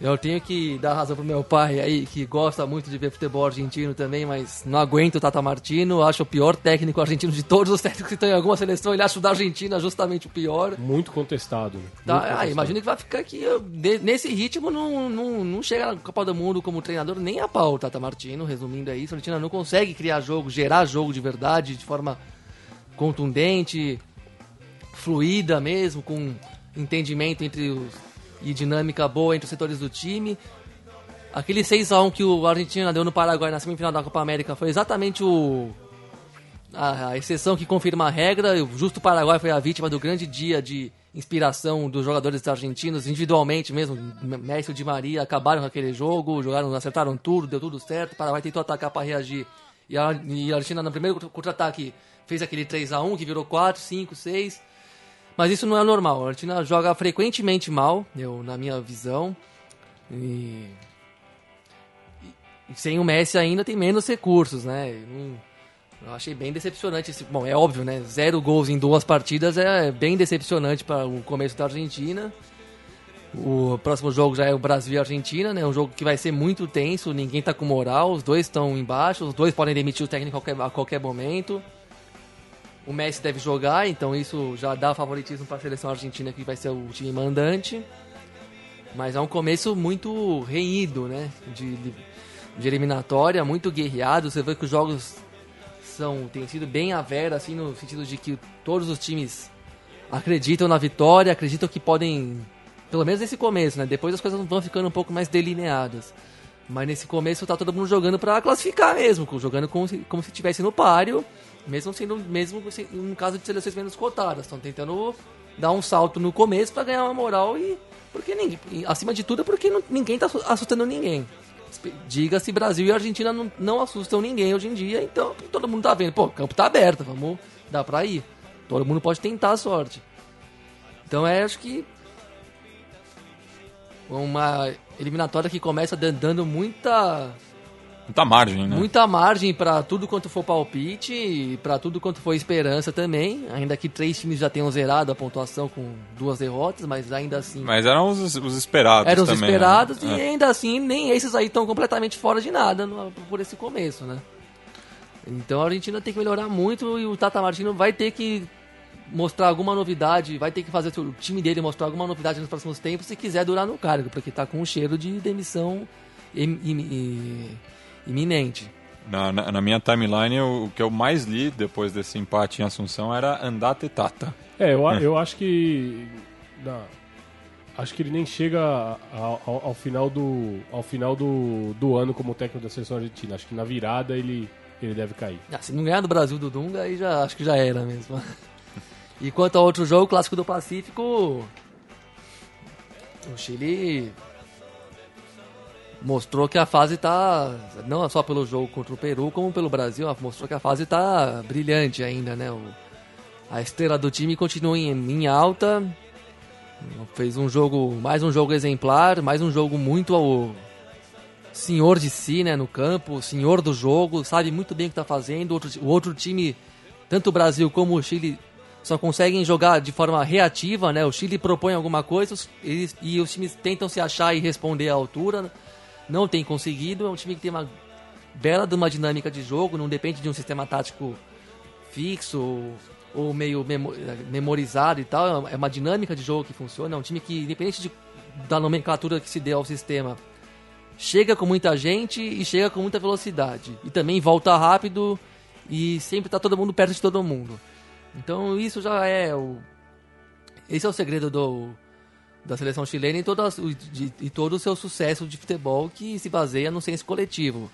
Eu tenho que dar razão pro meu pai aí, que gosta muito de ver futebol argentino também, mas não aguento o Tata Martino. Acho o pior técnico argentino de todos os técnicos que estão em alguma seleção. Ele acha o da Argentina justamente o pior. Muito contestado. Né? Tá, muito ah, imagino que vai ficar aqui. nesse ritmo, não, não, não chega na Copa do Mundo como treinador nem a pau o Tata Martino. Resumindo, é isso. A Argentina não consegue criar jogo, gerar jogo de verdade, de forma contundente, fluida mesmo, com entendimento entre os e dinâmica boa entre os setores do time. Aquele 6x1 que o Argentina deu no Paraguai na semifinal da Copa América foi exatamente o a, a exceção que confirma a regra. O justo Paraguai foi a vítima do grande dia de inspiração dos jogadores argentinos, individualmente mesmo. Messi e Di Maria acabaram com aquele jogo, jogaram, acertaram tudo, deu tudo certo. O Paraguai tentou atacar para reagir. E a, e a Argentina, no primeiro contra-ataque, fez aquele 3 a 1 que virou 4, 5, 6. Mas isso não é normal. A Argentina joga frequentemente mal, eu, na minha visão. E... e sem o Messi ainda tem menos recursos, né? Eu achei bem decepcionante. Esse... Bom, é óbvio, né? Zero gols em duas partidas é bem decepcionante para o começo da Argentina. O próximo jogo já é o Brasil e Argentina, né? Um jogo que vai ser muito tenso, ninguém tá com moral, os dois estão embaixo, os dois podem demitir o técnico a qualquer, a qualquer momento. O Messi deve jogar, então isso já dá favoritismo para a seleção argentina que vai ser o time mandante. Mas é um começo muito reído, né? De, de, de eliminatória, muito guerreado. Você vê que os jogos são têm sido bem a vera, assim, no sentido de que todos os times acreditam na vitória, acreditam que podem, pelo menos nesse começo, né? Depois as coisas vão ficando um pouco mais delineadas. Mas nesse começo tá todo mundo jogando para classificar mesmo, jogando como se, como se estivesse no páreo mesmo sendo, mesmo no caso de seleções menos cotadas, estão tentando dar um salto no começo para ganhar uma moral e porque ninguém, acima de tudo é porque não, ninguém tá assustando ninguém. Diga-se Brasil e Argentina não, não assustam ninguém hoje em dia, então todo mundo tá vendo, pô, o campo tá aberto, vamos dá para ir. Todo mundo pode tentar a sorte. Então é acho que uma eliminatória que começa dando muita Muita margem, né? Muita margem para tudo quanto for palpite, para tudo quanto for esperança também. Ainda que três times já tenham zerado a pontuação com duas derrotas, mas ainda assim. Mas eram os, os esperados. Eram os também, esperados né? e É. ainda assim nem esses aí estão completamente fora de nada no- por esse começo, né? Então a Argentina tem que melhorar muito e o Tata Martino vai ter que mostrar alguma novidade, vai ter que fazer o time dele mostrar alguma novidade nos próximos tempos se quiser durar no cargo, porque tá com um cheiro de demissão im- im- i- iminente. Na, na, na minha timeline, o, o que eu mais li depois desse empate em Assunção era Andate Tata. É, eu, eu acho que. na- acho que ele nem chega ao, ao- ao final, do, ao final do, do ano como técnico da seleção argentina. Acho que na virada ele, ele deve cair. Ah, se não ganhar do Brasil do Dunga, aí já acho que já era mesmo. E quanto ao outro jogo, o clássico do Pacífico, o Chile mostrou que a fase tá não só pelo jogo contra o Peru, como pelo Brasil, mostrou que a fase tá brilhante ainda, né? O- a estrela do time continua em, em alta. Fez um jogo, mais um jogo exemplar, mais um jogo muito ao, senhor de si, né, no campo, senhor do jogo, sabe muito bem o que está fazendo. Outro, o outro time, tanto o Brasil como o Chile, só conseguem jogar de forma reativa, né? O Chile propõe alguma coisa eles, e os times tentam se achar e responder à altura. Não tem conseguido. É um time que tem uma bela de uma dinâmica de jogo, não depende de um sistema tático fixo ou, meio memo- memorizado e tal. É uma dinâmica de jogo que funciona. É um time que, independente de, da nomenclatura que se dê ao sistema, chega com muita gente e chega com muita velocidade. E também volta rápido e sempre tá todo mundo perto de todo mundo. Então isso já é o. Esse é o segredo do, da seleção chilena e todo, de- e todo o seu sucesso de futebol que se baseia no senso coletivo.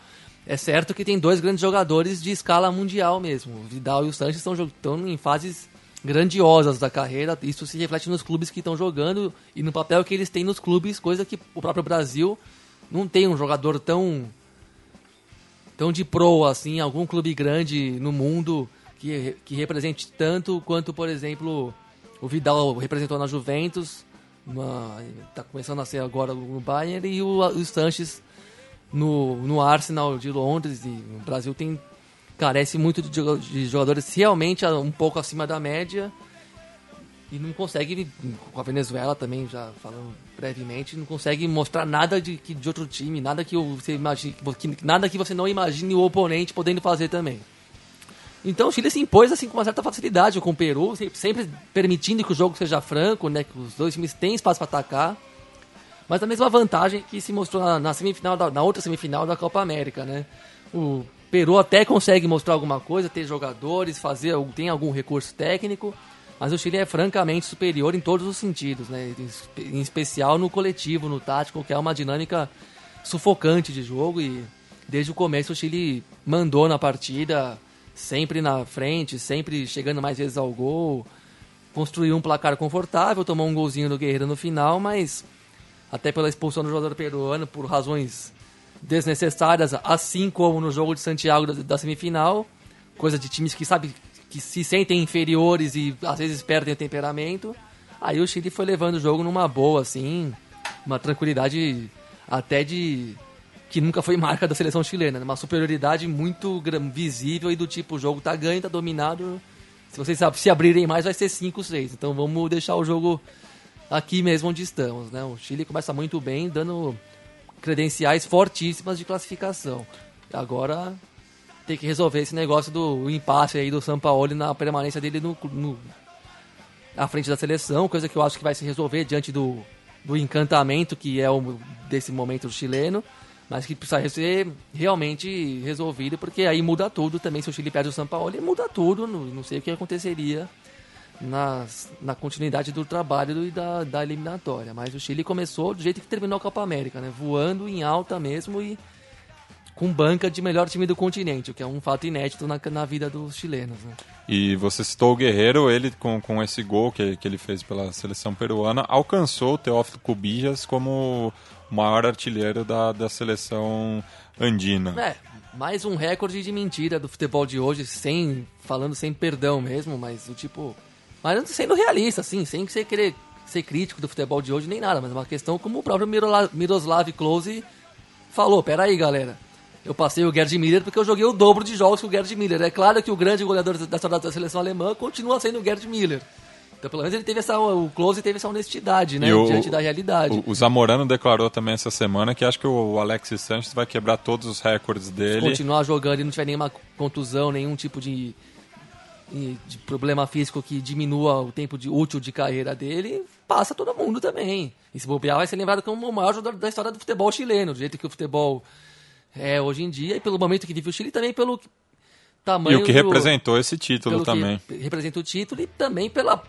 É certo que tem dois grandes jogadores de escala mundial mesmo. O Vidal e o Sanches estão, estão em fases grandiosas da carreira. Isso se reflete nos clubes que estão jogando e no papel que eles têm nos clubes, coisa que o próprio Brasil não tem um jogador tão tão de pro assim, algum clube grande no mundo que, que represente tanto quanto, por exemplo, o Vidal representou na Juventus, uma, tá começando a ser agora no Bayern e o, o Sanches no, no Arsenal de Londres. E o Brasil tem carece muito de, de jogadores realmente a- um pouco acima da média. E não consegue com a Venezuela também já falando brevemente não consegue mostrar nada de, de outro time nada que você imagine nada que você não imagine o oponente podendo fazer também então o Chile se impôs assim com uma certa facilidade com o Peru se- sempre permitindo que o jogo seja franco né que os dois times têm espaço para atacar mas a mesma vantagem que se mostrou na, na semifinal da- na outra semifinal da Copa América, né? O Peru até consegue mostrar alguma coisa, ter jogadores, fazer tem algum recurso técnico, mas o Chile é francamente superior em todos os sentidos, né? Em especial no coletivo, no tático, que é uma dinâmica sufocante de jogo e desde o começo o Chile mandou na partida, sempre na frente, sempre chegando mais vezes ao gol, construiu um placar confortável, tomou um golzinho do Guerreiro no final, mas até pela expulsão do jogador peruano por razões desnecessárias, assim como no jogo de Santiago da, da semifinal, coisa de times que sabe que se sentem inferiores e às vezes perdem o temperamento. Aí o Chile foi levando o jogo numa boa, assim, uma tranquilidade até de que nunca foi marca da seleção chilena, né? uma superioridade muito visível e do tipo o jogo tá ganho, tá dominado. Se vocês se abrirem mais vai ser 5, 6. Então vamos deixar o jogo aqui mesmo onde estamos, né? O Chile começa muito bem, dando credenciais fortíssimas de classificação. Agora tem que resolver esse negócio do impasse aí do São Paulo na permanência dele no, no- à frente da seleção, coisa que eu acho que vai se resolver diante do, do encantamento que é o desse momento chileno, mas que precisa ser realmente resolvido, porque aí muda tudo também. Se o Chile perde o São Paulo, muda tudo, não, não sei o que aconteceria nas, na continuidade do trabalho e da, da eliminatória. Mas o Chile começou do jeito que terminou a Copa América, né? Voando em alta mesmo e com banca de melhor time do continente, o que é um fato inédito na, na vida dos chilenos. Né? E você citou o Guerreiro, ele com, com esse gol que, que ele fez pela seleção peruana, alcançou o Teófilo Cubillas como maior artilheiro da, da seleção andina. É, mais um recorde de mentira do futebol de hoje, sem falando sem perdão mesmo, mas o tipo. Mas sendo realista, assim, sem você querer ser crítico do futebol de hoje nem nada, mas é uma questão como o próprio Miroslav Klose falou, peraí galera, eu passei o Gerd Miller porque eu joguei o dobro de jogos que o Gerd Miller. É claro que o grande goleador da da seleção alemã continua sendo o Gerd Miller. Então, pelo menos ele teve essa, o Close teve essa honestidade, né, diante da realidade. O, o Zamorano declarou também essa semana que acho que o Alexis Sanches vai quebrar todos os recordes dele. continuar jogando e não tiver nenhuma contusão, nenhum tipo de, de problema físico que diminua o tempo de, útil de carreira dele, passa todo mundo também. E se bobear, vai ser lembrado como o maior jogador da história do futebol chileno, do jeito que o futebol é hoje em dia, e pelo momento que vive o Chile, também pelo tamanho E o que do- representou esse título também. Representa o título e também pela,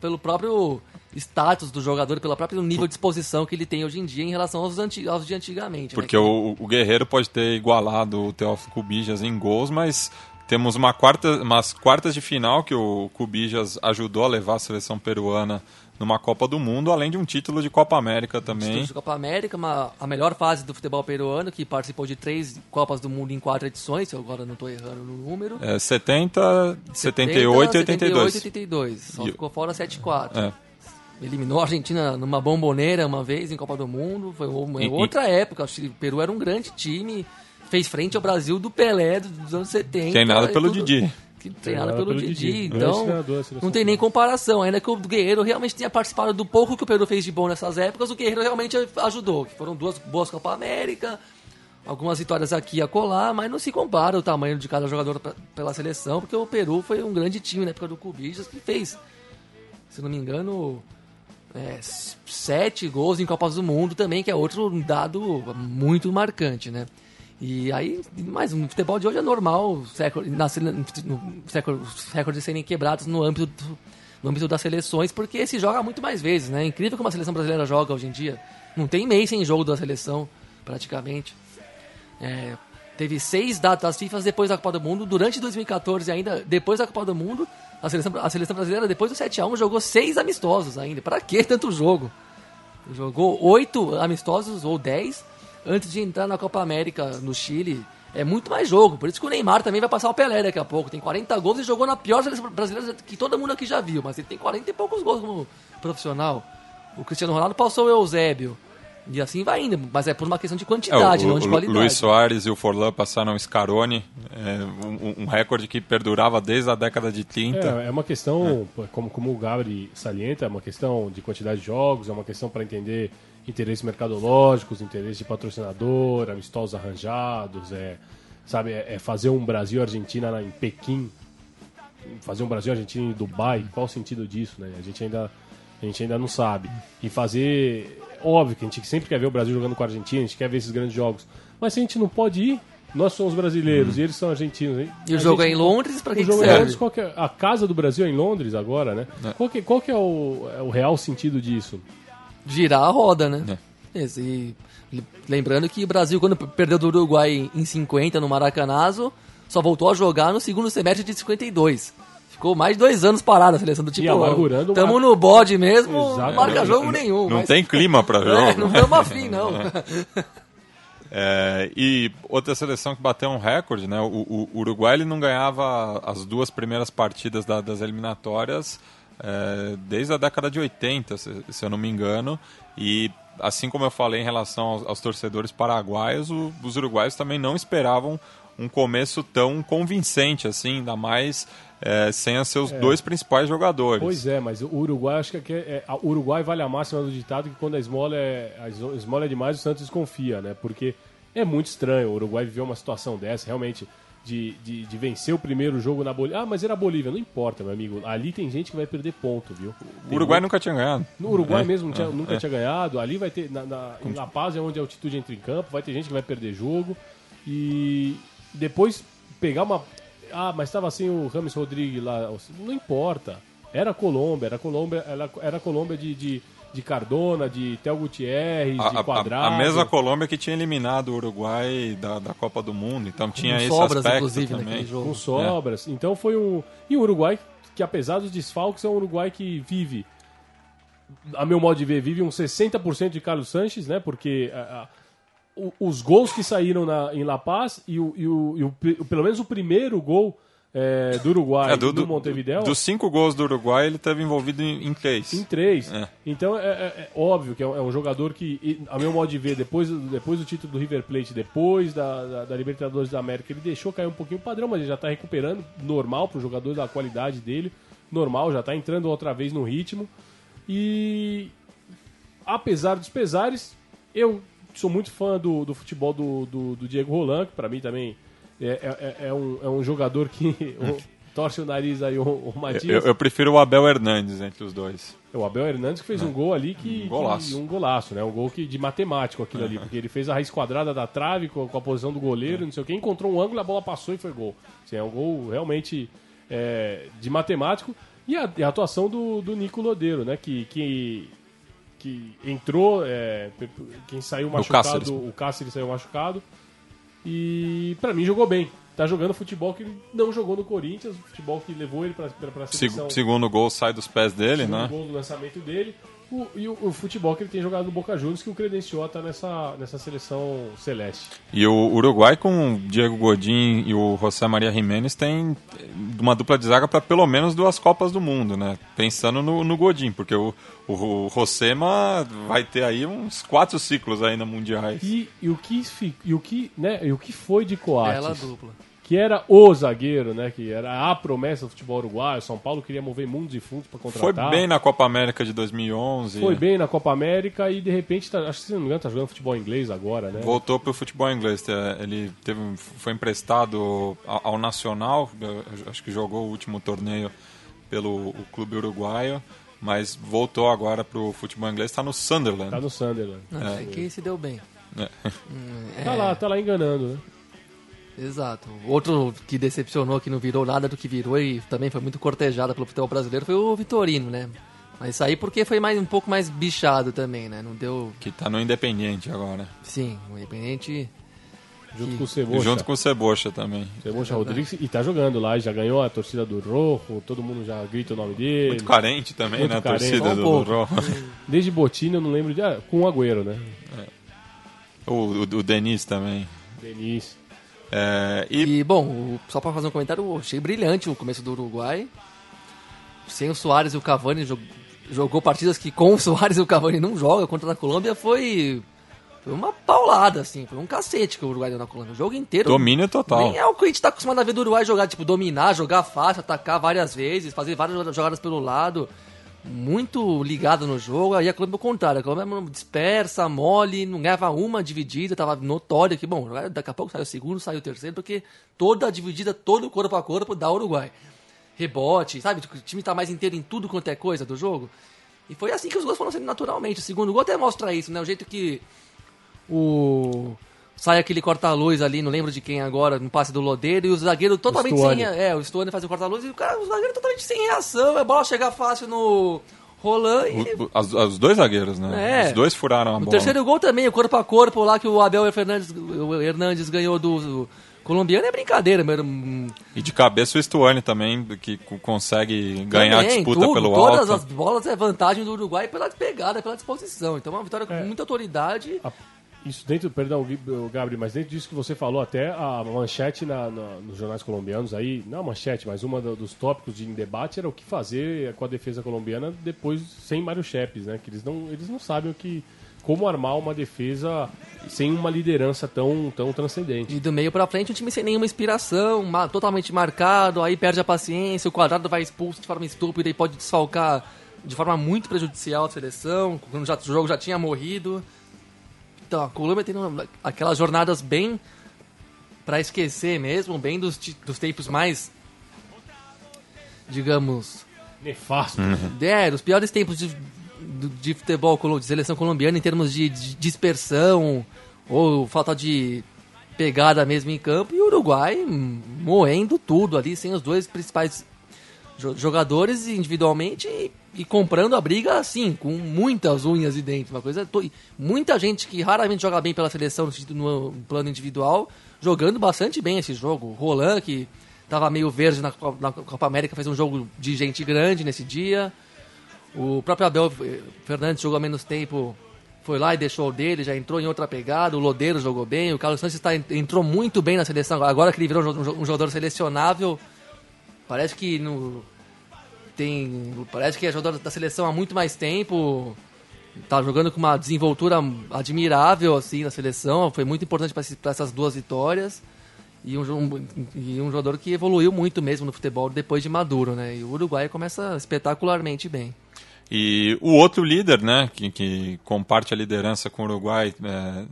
pelo próprio status do jogador, pelo próprio nível de exposição que ele tem hoje em dia em relação aos, anti, aos de antigamente. né? Porque o, o Guerreiro pode ter igualado o Teófilo Cubijas em gols, mas temos uma quarta, umas quartas de final que o Cubijas ajudou a levar a seleção peruana numa Copa do Mundo, além de um título de Copa América também. Títulos de Copa América, uma, a melhor fase do futebol peruano, que participou de três Copas do Mundo em quatro edições, se eu agora não estou errando no número. É, 70, 78 e 82. 82. Só E- ficou fora 7-4. É. Eliminou a Argentina numa bomboneira uma vez em Copa do Mundo. Foi uma E- e- outra época. Acho que o Peru era um grande time. Fez frente ao Brasil do Pelé dos anos 70. Treinado e pelo tudo- Didi. Que treinado pelo, Didi. Grande Então, treinador seleção não tem nem comparação. Ainda que o Guerreiro realmente tenha participado do pouco que o Peru fez de bom nessas épocas, o Guerreiro realmente ajudou. Que foram duas boas Copa América, algumas vitórias aqui e acolá, mas não se compara o tamanho de cada jogador pela seleção, porque o Peru foi um grande time na época do Cubijas que fez, se não me engano, é, sete gols em Copas do Mundo também, que é outro dado muito marcante, né? E aí, mas o futebol de hoje é normal, os recordes, serem quebrados no âmbito, do- no âmbito das seleções, porque se joga muito mais vezes, né? É incrível como a seleção brasileira joga hoje em dia. Não tem mês sem jogo da seleção, praticamente. É, teve seis datas FIFA depois da Copa do Mundo. Durante 2014, ainda depois da Copa do Mundo, a seleção, a seleção brasileira, depois do 7x1, jogou seis amistosos ainda. Pra que tanto jogo? Jogou oito amistosos ou dez antes de entrar na Copa América no Chile. É muito mais jogo. Por isso que o Neymar também vai passar o Pelé daqui a pouco. Tem 40 gols e jogou na pior seleção brasileira que todo mundo aqui já viu. Mas ele tem 40 e poucos gols como profissional. O Cristiano Ronaldo passou o Eusébio. E assim vai indo. Mas é por uma questão de É, quantidade, o, não de o qualidade. Luiz Soares e o Forlan passaram o Scaroni, é, um, um recorde que perdurava desde a década de 30. É, é uma questão, como, como o Gabri salienta, é uma questão de quantidade de jogos, é uma questão para entender interesses mercadológicos, interesses de patrocinador, amistosos arranjados, é, sabe, é, é fazer um Brasil e Argentina na- em Pequim, fazer um Brasil e Argentina em Dubai, qual o sentido disso, né? A gente ainda a gente ainda não sabe. E fazer, óbvio que a gente sempre quer ver o Brasil jogando com a Argentina, a gente quer ver esses grandes jogos. Mas se a gente não pode ir, nós somos brasileiros e eles são argentinos. hein? E o A jogo é gente em não- Londres, pra que o que jogo é em serve? Londres, qual que é- a casa do Brasil é em Londres agora, né? Qual, que, qual que é o, é o real sentido disso? Girar a roda, né? Esse- e lembrando que o Brasil, quando perdeu do Uruguai em 50 no Maracanazo, só voltou a jogar no segundo semestre de 52. Ficou mais de dois anos parado a seleção do tipo. Tamo uma- no bode mesmo, Exato. não marca jogo Não- nenhum. Não mas- tem clima para É, jogo. não estamos afim, não. É, e outra seleção que bateu um recorde, né? O, o- o Uruguai ele não ganhava as duas primeiras partidas da- das eliminatórias é, desde a década de 80, se, se eu não me engano. E assim como eu falei em relação aos, aos torcedores paraguaios, o- os uruguaios também não esperavam um começo tão convincente assim, ainda mais é, sem os seus dois principais jogadores. Pois é, mas o Uruguai, acho que é, é- o Uruguai vale a máxima do ditado que quando a esmola é, a esmo- esmola é demais, o Santos desconfia, né? Porque é muito estranho o Uruguai viver uma situação dessa, realmente, de, de, de vencer o primeiro jogo na Bolívia. Ah, mas era Bolívia, não importa, meu amigo. Ali tem gente que vai perder ponto, viu? o Uruguai nunca tinha ganhado. No Uruguai É, mesmo não tinha- é, nunca é. tinha ganhado. Ali vai ter. Na, na, em La Paz é onde a altitude entra em campo, vai ter gente que vai perder jogo. E depois pegar uma. Ah, mas estava sem o Rames Rodrigues lá. Não importa. Era Colômbia, era Colômbia, era, era Colômbia de, de, de Cardona, de Tel Gutierrez, A, de a- Quadrado. a mesma Colômbia que tinha eliminado o Uruguai da, da Copa do Mundo, então tinha esse sobras, aspecto inclusive, também. naquele jogo. com sobras. Então foi um. E o Uruguai, que apesar dos desfalques, é um Uruguai que vive, a meu modo de ver, vive uns 60% de Carlos Sanches, né? Porque o- os gols que saíram na- em La Paz e, o, e o- e o pe- pelo menos o primeiro gol é, do Uruguai É, do, do, Montevideo. dos cinco gols do Uruguai, ele esteve envolvido em, em três. Em três. É. Então é, é- é óbvio que é um, é jogador que, a meu modo de ver, depois, do- depois do título do River Plate, depois da, da, da Libertadores da América, ele deixou cair um pouquinho o padrão, mas ele já está recuperando, normal para o jogador da qualidade dele, normal, já está entrando outra vez no ritmo. E apesar dos pesares, eu sou muito fã do, do futebol do, do, do Diego Roland, que para mim também é, é- é um, é um jogador que o- torce o nariz aí o, o Matias. Eu, eu prefiro o Abel Hernandes entre os dois. É o Abel Hernandes que fez um gol ali que. Um golaço. que- um golaço, né? Um gol que, de matemático aquilo ali. Porque ele fez a raiz quadrada da trave com, com a posição do goleiro, não sei o que, encontrou um ângulo, a bola passou e foi gol. Assim, é um gol realmente é, de matemático. E a, a atuação do, do Nico Lodeiro, né? Que, que, que entrou, é, quem saiu machucado, Cáceres. o Cáceres saiu machucado. E pra mim jogou bem. Tá jogando futebol que ele não jogou no Corinthians, futebol que levou ele pra, pra, pra seleção. Seg- segundo gol sai dos pés dele, Segundo né? gol do lançamento dele. O, e o, o futebol que ele tem jogado no Boca Juniors, que o credenciou a estar nessa, nessa seleção celeste. E o Uruguai com o Diego Godin e o José Maria Jiménez tem uma dupla de zaga para pelo menos duas Copas do Mundo, né? Pensando no, no Godin, porque o, o, o Josema vai ter aí uns quatro ciclos ainda mundiais. E, e o que e o que, né, e o que foi de Bela Coates, dupla. Que era o zagueiro, né, que era a promessa do futebol uruguaio, São Paulo queria mover mundos e fundos para Foi contratar. bem na Copa América de 2011. Foi bem na Copa América e de repente, tá, acho que se não me engano, tá jogando futebol inglês agora, né? Voltou para o futebol inglês. É, Ele teve, foi emprestado ao, ao Nacional, eu acho que jogou o último torneio pelo o clube uruguaio, mas voltou agora para o futebol inglês. Está no Sunderland. Tá no Sunderland. Não, é. que se deu bem. É. Tá lá, tá lá enganando, né? Exato. Outro que decepcionou, que não virou nada do que virou e também foi muito cortejado pelo futebol brasileiro foi o Vitorino, né? Mas isso aí porque foi mais, um pouco mais bichado também, né? Não deu. Que está no Independiente agora. Sim, o Independente. Junto Que- com o Cebocha. junto com o Cebocha também. Cebocha Rodrigues e tá jogando lá, já ganhou a torcida do Rojo, todo mundo já grita o nome dele. Muito carente também, Muito né? A carente. torcida Só um do, do Rojo. Desde Botina eu não lembro de. Ah, com o Agüero, né? O, o, o Denis também. Denis. É, e E, bom, só pra fazer um comentário, achei brilhante o começo do Uruguai. Sem o Soares e o Cavani, jog- jogou partidas que com o Soares e o Cavani não joga. Contra a Colômbia foi, foi uma paulada, assim. Foi um cacete que o Uruguai deu na Colômbia. O jogo inteiro. domínio total. Nem é o que a gente tá acostumado a ver do Uruguai jogar, tipo, dominar, jogar fácil, atacar várias vezes, fazer várias jogadas pelo lado. Muito ligado no jogo, aí a Colômbia é o contrário, a Colômbia é dispersa, mole, não ganhava uma dividida, tava notório que, bom, daqui a pouco saiu o segundo, saiu o terceiro, porque toda a dividida, todo corpo a corpo dá Uruguai. Rebote, sabe? O time tá mais inteiro em tudo quanto é coisa do jogo. E foi assim que os gols foram sendo naturalmente. O segundo gol até mostra isso, né? O jeito que o sai aquele corta-luz ali, não lembro de quem agora, no passe do Lodeiro, e o zagueiro totalmente Stuani. sem. É, o Stone faz o corta-luz e o cara, o zagueiro totalmente sem reação, a bola chega fácil no Roland e. o- o- as- os dois zagueiros, né? É. Os dois furaram a No bola. terceiro gol também, o corpo a corpo lá que o Abel Fernandes, o Hernandes ganhou do, do colombiano é brincadeira, meu. E de cabeça o Stuani também, que co- consegue ganhar a também, disputa tudo, pelo Todas alto. as bolas é vantagem do Uruguai pela pegada, pela disposição. Então é uma vitória com É. muita autoridade. A- Isso dentro, perdão, o Gabriel, mas dentro disso que você falou, até a manchete na- na- nos jornais colombianos aí, não a manchete, mas uma do- dos tópicos de debate era o que fazer com a defesa colombiana depois sem Mário Chepes, né? Que eles não, eles não sabem o que, como armar uma defesa sem uma liderança tão, tão transcendente. E do meio pra frente, um time sem nenhuma inspiração, totalmente marcado, aí perde a paciência, o quadrado vai expulso de forma estúpida e pode desfalcar de forma muito prejudicial a seleção, quando já, o jogo já tinha morrido. Então, a Colômbia tem aquelas jornadas bem pra esquecer mesmo, bem dos, dos tempos mais, digamos, Nefasto. é, os piores tempos de, de futebol de seleção colombiana em termos de, de dispersão ou falta de pegada mesmo em campo. E o Uruguai moendo tudo ali, sem os dois principais jo- jogadores individualmente e, e comprando a briga assim, com muitas unhas de dentro. Uma coisa. Muita gente que raramente joga bem pela seleção no, no plano individual, jogando bastante bem esse jogo. Roland, que tava meio verde na, na Copa América, fez um jogo de gente grande nesse dia. O próprio Abel Fernandes jogou menos tempo, foi lá e deixou o dele, já entrou em outra pegada. O Lodeiro jogou bem, o Carlos Santos tá, entrou muito bem na seleção. Agora que ele virou um jogador selecionável, Parece que no tem, parece que é jogador da seleção há muito mais tempo. Tá jogando com uma desenvoltura admirável assim na seleção, foi muito importante para essas duas vitórias. E um, e um jogador que evoluiu muito mesmo no futebol depois de maduro, né? E o Uruguai começa espetacularmente bem. E o outro líder, né, que, que comparte a liderança com o Uruguai é,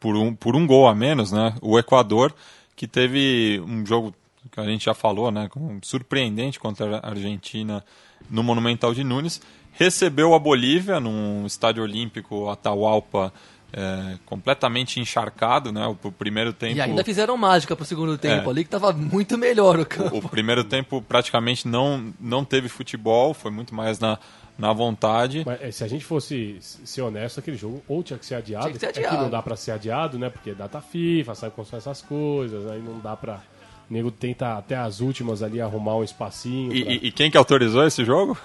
por, um, por um gol a menos, né, o Equador, que teve um jogo que a gente já falou, né, surpreendente contra a Argentina no Monumental de Nunes, recebeu a Bolívia num estádio olímpico Atahualpa é, completamente encharcado, né? O, o, primeiro tempo. E ainda fizeram mágica pro segundo tempo é, ali, que estava muito melhor o campo. O, o, primeiro tempo praticamente não, não teve futebol, foi muito mais na, na vontade. Mas, é, se a gente fosse ser honesto, aquele jogo ou tinha que ser adiado, tinha que ser adiado. É que não dá para ser adiado, né? Porque data FIFA, sabe como são essas coisas, aí não dá para o nego tenta até as últimas ali arrumar um espacinho. E, pra... e, quem que autorizou esse jogo?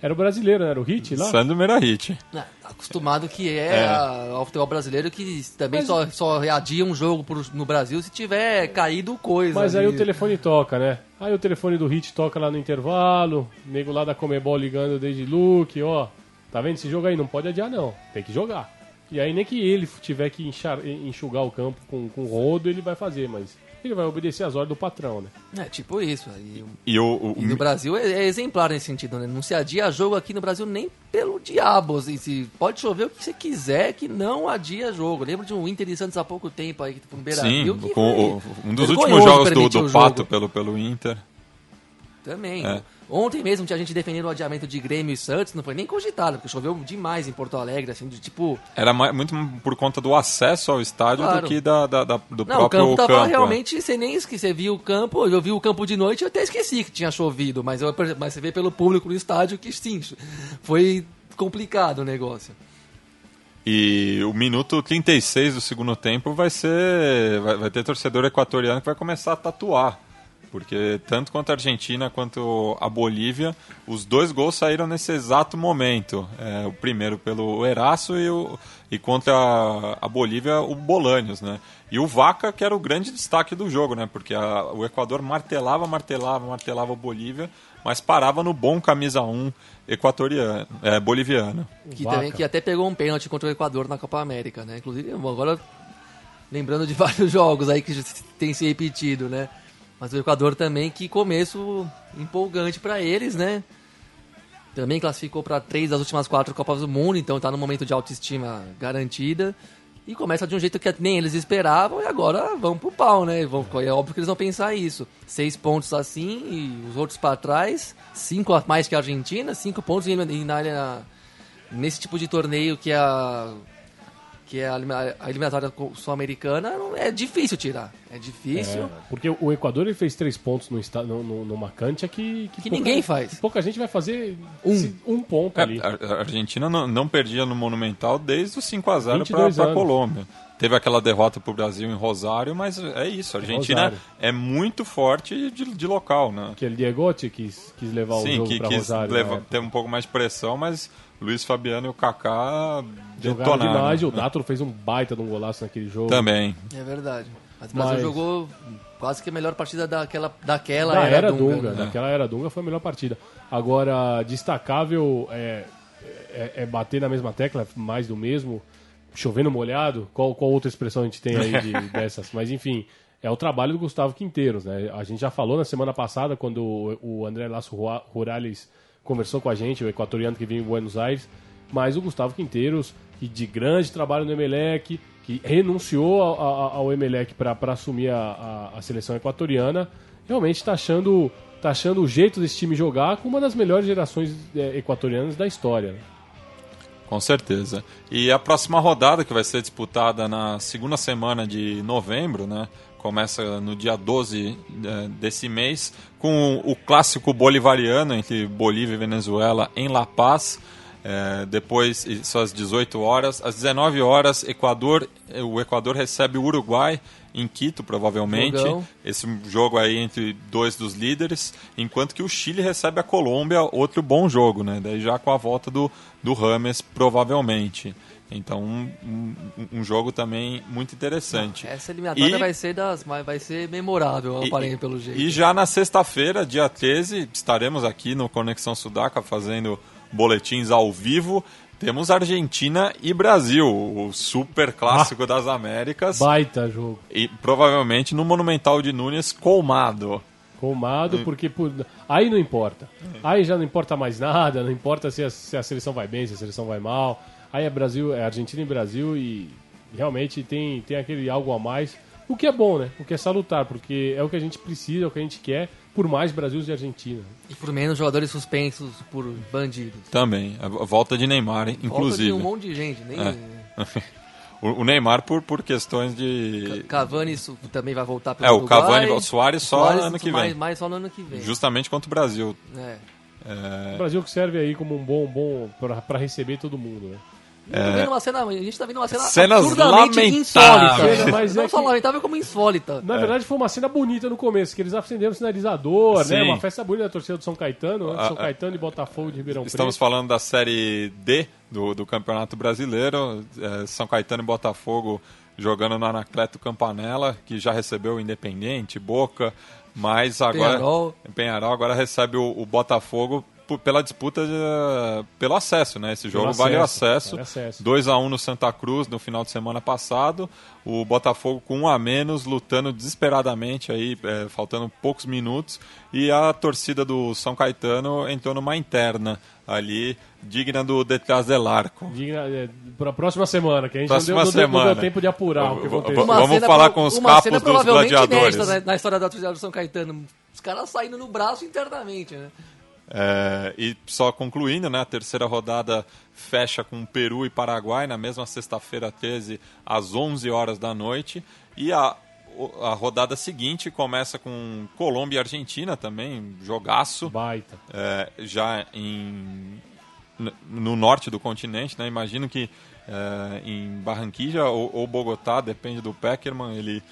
Era o brasileiro, né? Era o Hit lá? Sandro Merahit. É, acostumado que é, é. ao futebol brasileiro que também Mas... só, só readia um jogo pro, no Brasil se tiver caído coisa. Mas ali. aí o telefone toca, né? Aí o telefone do Hit toca lá no intervalo, nego lá da Comebol ligando desde Luke, ó. Tá vendo? Esse jogo aí não pode adiar, não. Tem que jogar. E aí nem que ele tiver que enxugar o campo com, com rodo, ele vai fazer, mas ele vai obedecer às ordens do patrão, né? É, tipo isso. E, e, o, o, e no Brasil é, é, exemplar nesse sentido, né? Não se adia jogo aqui no Brasil nem pelo diabo. Assim, se pode chover o que você quiser, que não adia jogo. Lembro de um Inter e Santos há pouco tempo aí, que foi no Beira Sim, Rio, com, o, um dos últimos jogos do, do Pato pelo, pelo Inter. Também. É. Ontem mesmo tinha gente defendendo o adiamento de Grêmio e Santos, não foi nem cogitado, porque choveu demais em Porto Alegre, assim, de tipo... Era muito por conta do acesso ao estádio claro. do que da, da, da do não, próprio campo. o campo tava é. realmente, você nem esquece, você viu o campo, eu vi o campo de noite, eu até esqueci que tinha chovido, mas, eu, mas você vê pelo público no estádio que sim, foi complicado o negócio. E o minuto 36 do segundo tempo vai ser. Vai, vai ter torcedor equatoriano que vai começar a tatuar porque tanto quanto a Argentina quanto a Bolívia, os dois gols saíram nesse exato momento. É, o primeiro pelo Eraço e, o, e contra a, a Bolívia o Bolanhos, né? E o Vaca, que era o grande destaque do jogo, né? Porque a, o Equador martelava, martelava, martelava a Bolívia, mas parava no bom camisa 1 equatoriano, é, boliviano. Que, também, que até pegou um pênalti contra o Equador na Copa América, né? Inclusive, agora lembrando de vários jogos aí que tem se repetido, né? Mas o Equador também, que começo empolgante para eles, né? Também classificou para três das últimas quatro Copas do Mundo, então está no momento de autoestima garantida. E começa de um jeito que nem eles esperavam e agora vão pro pau, né? Vão, é óbvio que eles vão pensar isso. Seis pontos assim e os outros para trás. Cinco a mais que a Argentina, cinco pontos e na, nesse tipo de torneio que é a que é a eliminatória sul-americana, é difícil tirar. É difícil. É, porque o Equador ele fez três pontos no, no, no, numa cancha que, que, que pouca, ninguém faz. Pouca gente vai fazer um, um ponto é, ali. A, Argentina não, não, perdia no Monumental desde o 5x0 para a Colômbia. Teve aquela derrota para o Brasil em Rosário, mas é isso. A Argentina Rosário. é muito forte de, de local. Né? Aquele Diegote quis, quis levar Sim, o jogo para Rosário. Sim, ter um pouco mais de pressão, mas Luiz Fabiano e o Kaká detonaram. demais. O Dátolo fez um baita de um golaço naquele jogo. Também. É verdade. Mas o Brasil Mas... jogou quase que a melhor partida daquela, daquela da era, era Dunga. Dunga né? Daquela era Dunga foi a melhor partida. Agora, destacável é, é, é, bater na mesma tecla, mais do mesmo. Chovendo molhado, qual, qual outra expressão a gente tem aí de, dessas? Mas enfim, é o trabalho do Gustavo Quinteiros. Né? A gente já falou na semana passada, quando o, o André Lasso Rurales conversou com a gente, o equatoriano que vive em Buenos Aires, mas o Gustavo Quinteiros, que de grande trabalho no Emelec, que renunciou ao, ao Emelec para assumir a, a, a, seleção equatoriana, realmente está achando, tá achando o jeito desse time jogar com uma das melhores gerações é, equatorianas da história. Né? Com certeza. E a próxima rodada, que vai ser disputada na segunda semana de novembro, né? Começa no dia 12 é, desse mês, com o clássico bolivariano entre Bolívia e Venezuela em La Paz. É, depois, isso às 18 horas. Às 19 horas, Equador, o Equador recebe o Uruguai em Quito, provavelmente. Esse jogo aí entre dois dos líderes, enquanto que o Chile recebe a Colômbia, outro bom jogo, né? Daí já com a volta do, do Rames, provavelmente. Então, um, um, um jogo também muito interessante. Essa eliminatória E- vai ser das, vai vai ser memorável, E- aparente pelo jeito. E já na sexta-feira, dia 13, estaremos aqui no Conexão Sudaca fazendo boletins ao vivo. Temos Argentina e Brasil, o super clássico das Américas. Baita jogo. E provavelmente no Monumental de Nunes colmado. Colmado, Hum. porque por- aí não importa. Aí já não importa mais nada, não importa se a, se a seleção vai bem, se a seleção vai mal. Aí é Brasil, é Argentina e Brasil e realmente tem, tem aquele algo a mais. O que é bom, né? O que é salutar, porque é o que a gente precisa, é o que a gente quer, por mais Brasil e Argentina. E por menos jogadores suspensos por bandidos. Também, a volta de Neymar, hein, Falta inclusive. de um monte de gente. Nem... É. O Neymar por, por questões de. Cavani isso também vai voltar pelo É, o Uruguai. Cavani, o Soares só Suárez ano que vem. Mais, mais só no ano que vem. Justamente contra o Brasil. É. O Brasil que serve aí como um bom, bom para receber todo mundo, né? Tô vendo uma cena, a gente tá vendo uma cena Cenas absurdamente lamentáveis. insólita. Mas Não é só que- lamentável como insólita. Na verdade, foi uma cena bonita no começo, que eles acenderam o sinalizador, Sim. né? Uma festa bonita da torcida do São Caetano, né? Ah, São ah. Caetano e Botafogo de Ribeirão Estamos Preto. falando da Série D do, do Campeonato Brasileiro. É, São Caetano e Botafogo jogando no Anacleto Campanella, que já recebeu o Independente, Boca, mas agora. Penharol. Penharol agora recebe o, o Botafogo por- pela disputa de- pelo acesso, né? Esse jogo vale o acesso, acesso. vale acesso. 2 a 1 no Santa Cruz no final de semana passado. O Botafogo com um a menos, lutando desesperadamente aí, é, faltando poucos minutos. E a torcida do São Caetano entrou numa interna ali, digna do Detrás del Arco. Digna, é, pra próxima semana, que a gente Próxima não, deu, deu- não semana. deu tempo de apurar Vamos falar com os capos cena dos provavelmente gladiadores. na, na história da torcida do São Caetano. Os caras saindo no braço internamente, né? É, e só concluindo, né, a terceira rodada fecha com Peru e Paraguai na mesma sexta-feira 13, às 11 horas da noite. E a, a rodada seguinte começa com Colômbia e Argentina também, jogaço, Baita. é, já em, no norte do continente. Né? Imagino que é, em Barranquilla ou, ou Bogotá, depende do Peckerman, ele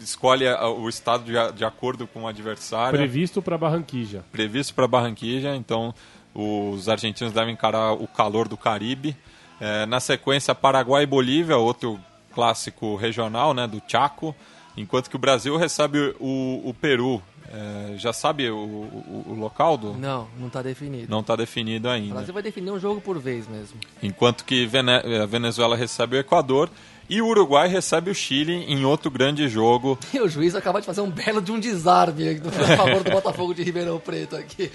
escolhe o estado de, de acordo com o adversário Previsto para Barranquilla. previsto para Barranquilla, então os argentinos devem encarar o calor do Caribe. É, na sequência, Paraguai e Bolívia, outro clássico regional né, do Chaco, enquanto que o Brasil recebe o, o Peru. É, já sabe o, o- o local do? Não, não tá definido. Não está definido O ainda. Brasil vai definir um jogo por vez mesmo. Enquanto que Vene- a Venezuela recebe o Equador e o Uruguai recebe o Chile em outro grande jogo. E o juiz acaba de fazer um belo de um desarme a favor do Botafogo de Ribeirão Preto aqui.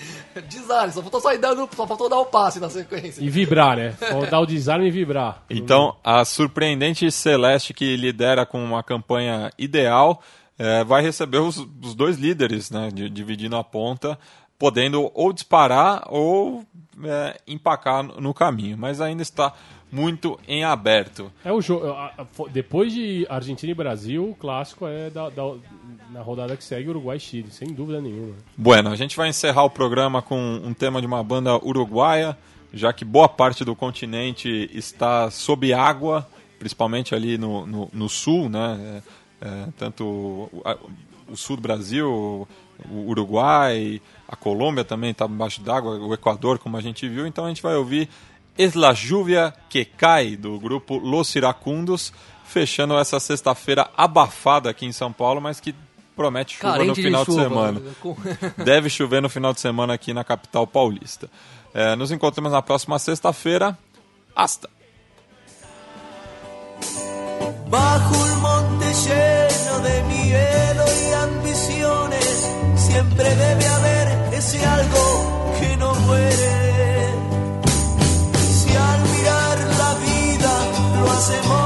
Desarme, só faltou sair dando, só faltou dar o passe na sequência. E vibrar, né? Vou dar o desarme e vibrar. Então, a surpreendente Celeste, que lidera com uma campanha ideal, eh, vai receber os, os dois líderes, né, di- dividindo a ponta, podendo ou disparar ou eh, empacar no caminho, mas ainda está muito em aberto. É o jogo. Depois de Argentina e Brasil, o clássico é da, da- na rodada que segue Uruguai e Chile, sem dúvida nenhuma. Bueno, a gente vai encerrar o programa com um tema de uma banda uruguaia, já que boa parte do continente está sob água, principalmente ali no, no, no sul, né? É, é, tanto o, o sul do Brasil, o Uruguai, a Colômbia também está embaixo d'água, o Equador, como a gente viu. Então a gente vai ouvir Es la lluvia que cai, do grupo Los Iracundos, fechando essa sexta-feira abafada aqui em São Paulo, mas que promete chuva no Carente de final de, chuva. semana. Com- Deve chover no final de semana aqui na capital paulista. É, nos encontramos na próxima sexta-feira. Hasta! Bajo un monte lleno de miedo y ambiciones, siempre debe haber ese algo que no muere. se